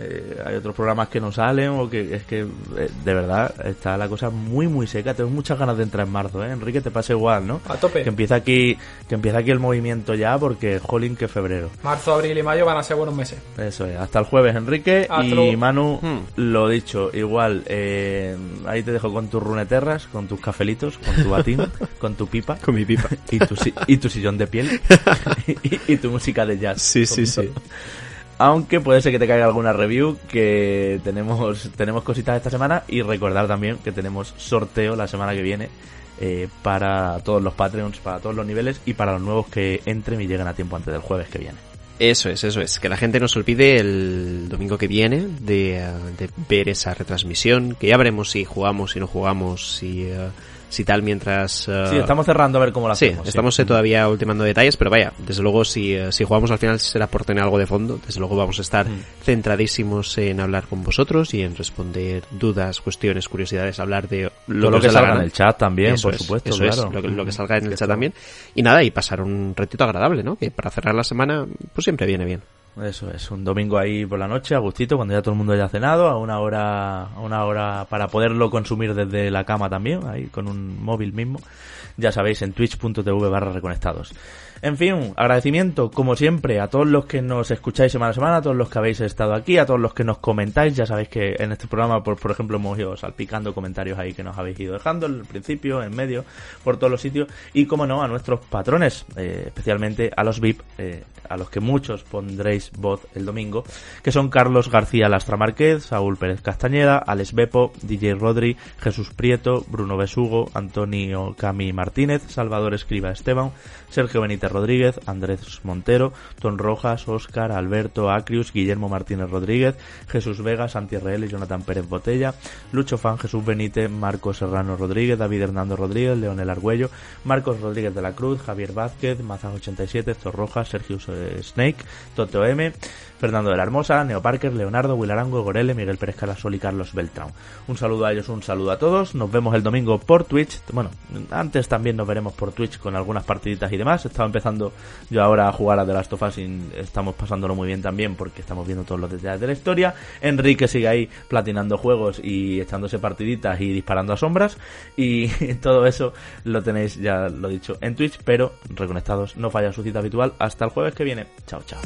eh, hay otros programas que no salen o que es que eh, de verdad está la cosa muy muy seca. Tengo muchas ganas de entrar en marzo ¿eh? Enrique te pasa igual ¿no? a tope. Que empieza aquí que empieza aquí el movimiento ya porque jolín que febrero. Marzo abril y mayo van a ser buenos meses. Eso es. Hasta el jueves Enrique. Y Manu hmm. lo dicho igual eh, ahí te dejo con tus runeterras con tus cafelitos con tu batín con tu pipa. Con mi pipa. Y tu, y tu sillón de piel. Y, tu música de jazz. Sí sí sí aunque puede ser que te caiga alguna review, que tenemos, tenemos cositas esta semana y recordar también que tenemos sorteo la semana que viene eh, para todos los Patreons, para todos los niveles y para los nuevos que entren y lleguen a tiempo antes del jueves que viene. Eso es, eso es. Que la gente no se olvide el domingo que viene de, ver esa retransmisión, que ya veremos si jugamos, si no jugamos, si... Uh, si tal mientras... Uh... Sí, estamos cerrando a ver cómo lo sí, hacemos. Estamos eh, todavía ultimando detalles, pero vaya, desde luego si, eh, si jugamos al final será por tener algo de fondo, desde luego vamos a estar mm. centradísimos en hablar con vosotros y en responder dudas, cuestiones, curiosidades, hablar de lo, que, salga en el chat también, por supuesto, eso claro. Es, lo, que, salga en el chat también. Y nada, y pasar un ratito agradable, ¿no? Que para cerrar la semana, pues siempre viene bien. Eso es, un domingo ahí por la noche, a gustito, cuando ya todo el mundo haya cenado, a una hora, a una hora para poderlo consumir desde la cama también, ahí con un móvil mismo. Ya sabéis, en twitch.tv barra reconectados. En fin, agradecimiento, como siempre, a todos los que nos escucháis semana a semana, a todos los que habéis estado aquí, a todos los que nos comentáis. Ya sabéis que en este programa, por, por ejemplo, hemos ido salpicando comentarios ahí que nos habéis ido dejando, en el principio, en medio, por todos los sitios. Y, como no, a nuestros patrones, eh, especialmente a los VIP, eh, a los que muchos pondréis voz el domingo, que son Carlos García Lastra Márquez, Saúl Pérez Castañeda, Alex Bepo, DJ Rodri, Jesús Prieto, Bruno Besugo, Antonio Cami Martínez, Salvador Escriba Esteban, Sergio Benítez Rodríguez, Andrés Montero, Ton Rojas, Óscar, Alberto Acrius, Guillermo Martínez Rodríguez, Jesús Vega, Santi Real y Jonathan Pérez Botella, Lucho Fan, Jesús Benítez, Marcos Serrano Rodríguez, David Hernando Rodríguez, Leonel Argüello, Marcos Rodríguez de la Cruz, Javier Vázquez, Mazas 87, Héctor Rojas, Sergio Snake, Toto M, Fernando de la Hermosa, Neo Parker, Leonardo, Wilarango, Gorele, Miguel Pérez Calasol y Carlos Beltrán. Un saludo a ellos, un saludo a todos. Nos vemos el domingo por Twitch. Bueno, antes también nos veremos por Twitch con algunas partiditas y demás. Estaba empezando yo ahora a jugar a The Last of Us y estamos pasándolo muy bien también porque estamos viendo todos los detalles de la historia. Enrique sigue ahí platinando juegos y echándose partiditas y disparando a sombras. Y todo eso lo tenéis, ya lo dicho, en Twitch, pero reconectados no falla su cita habitual. Hasta el jueves que viene. Chao, chao.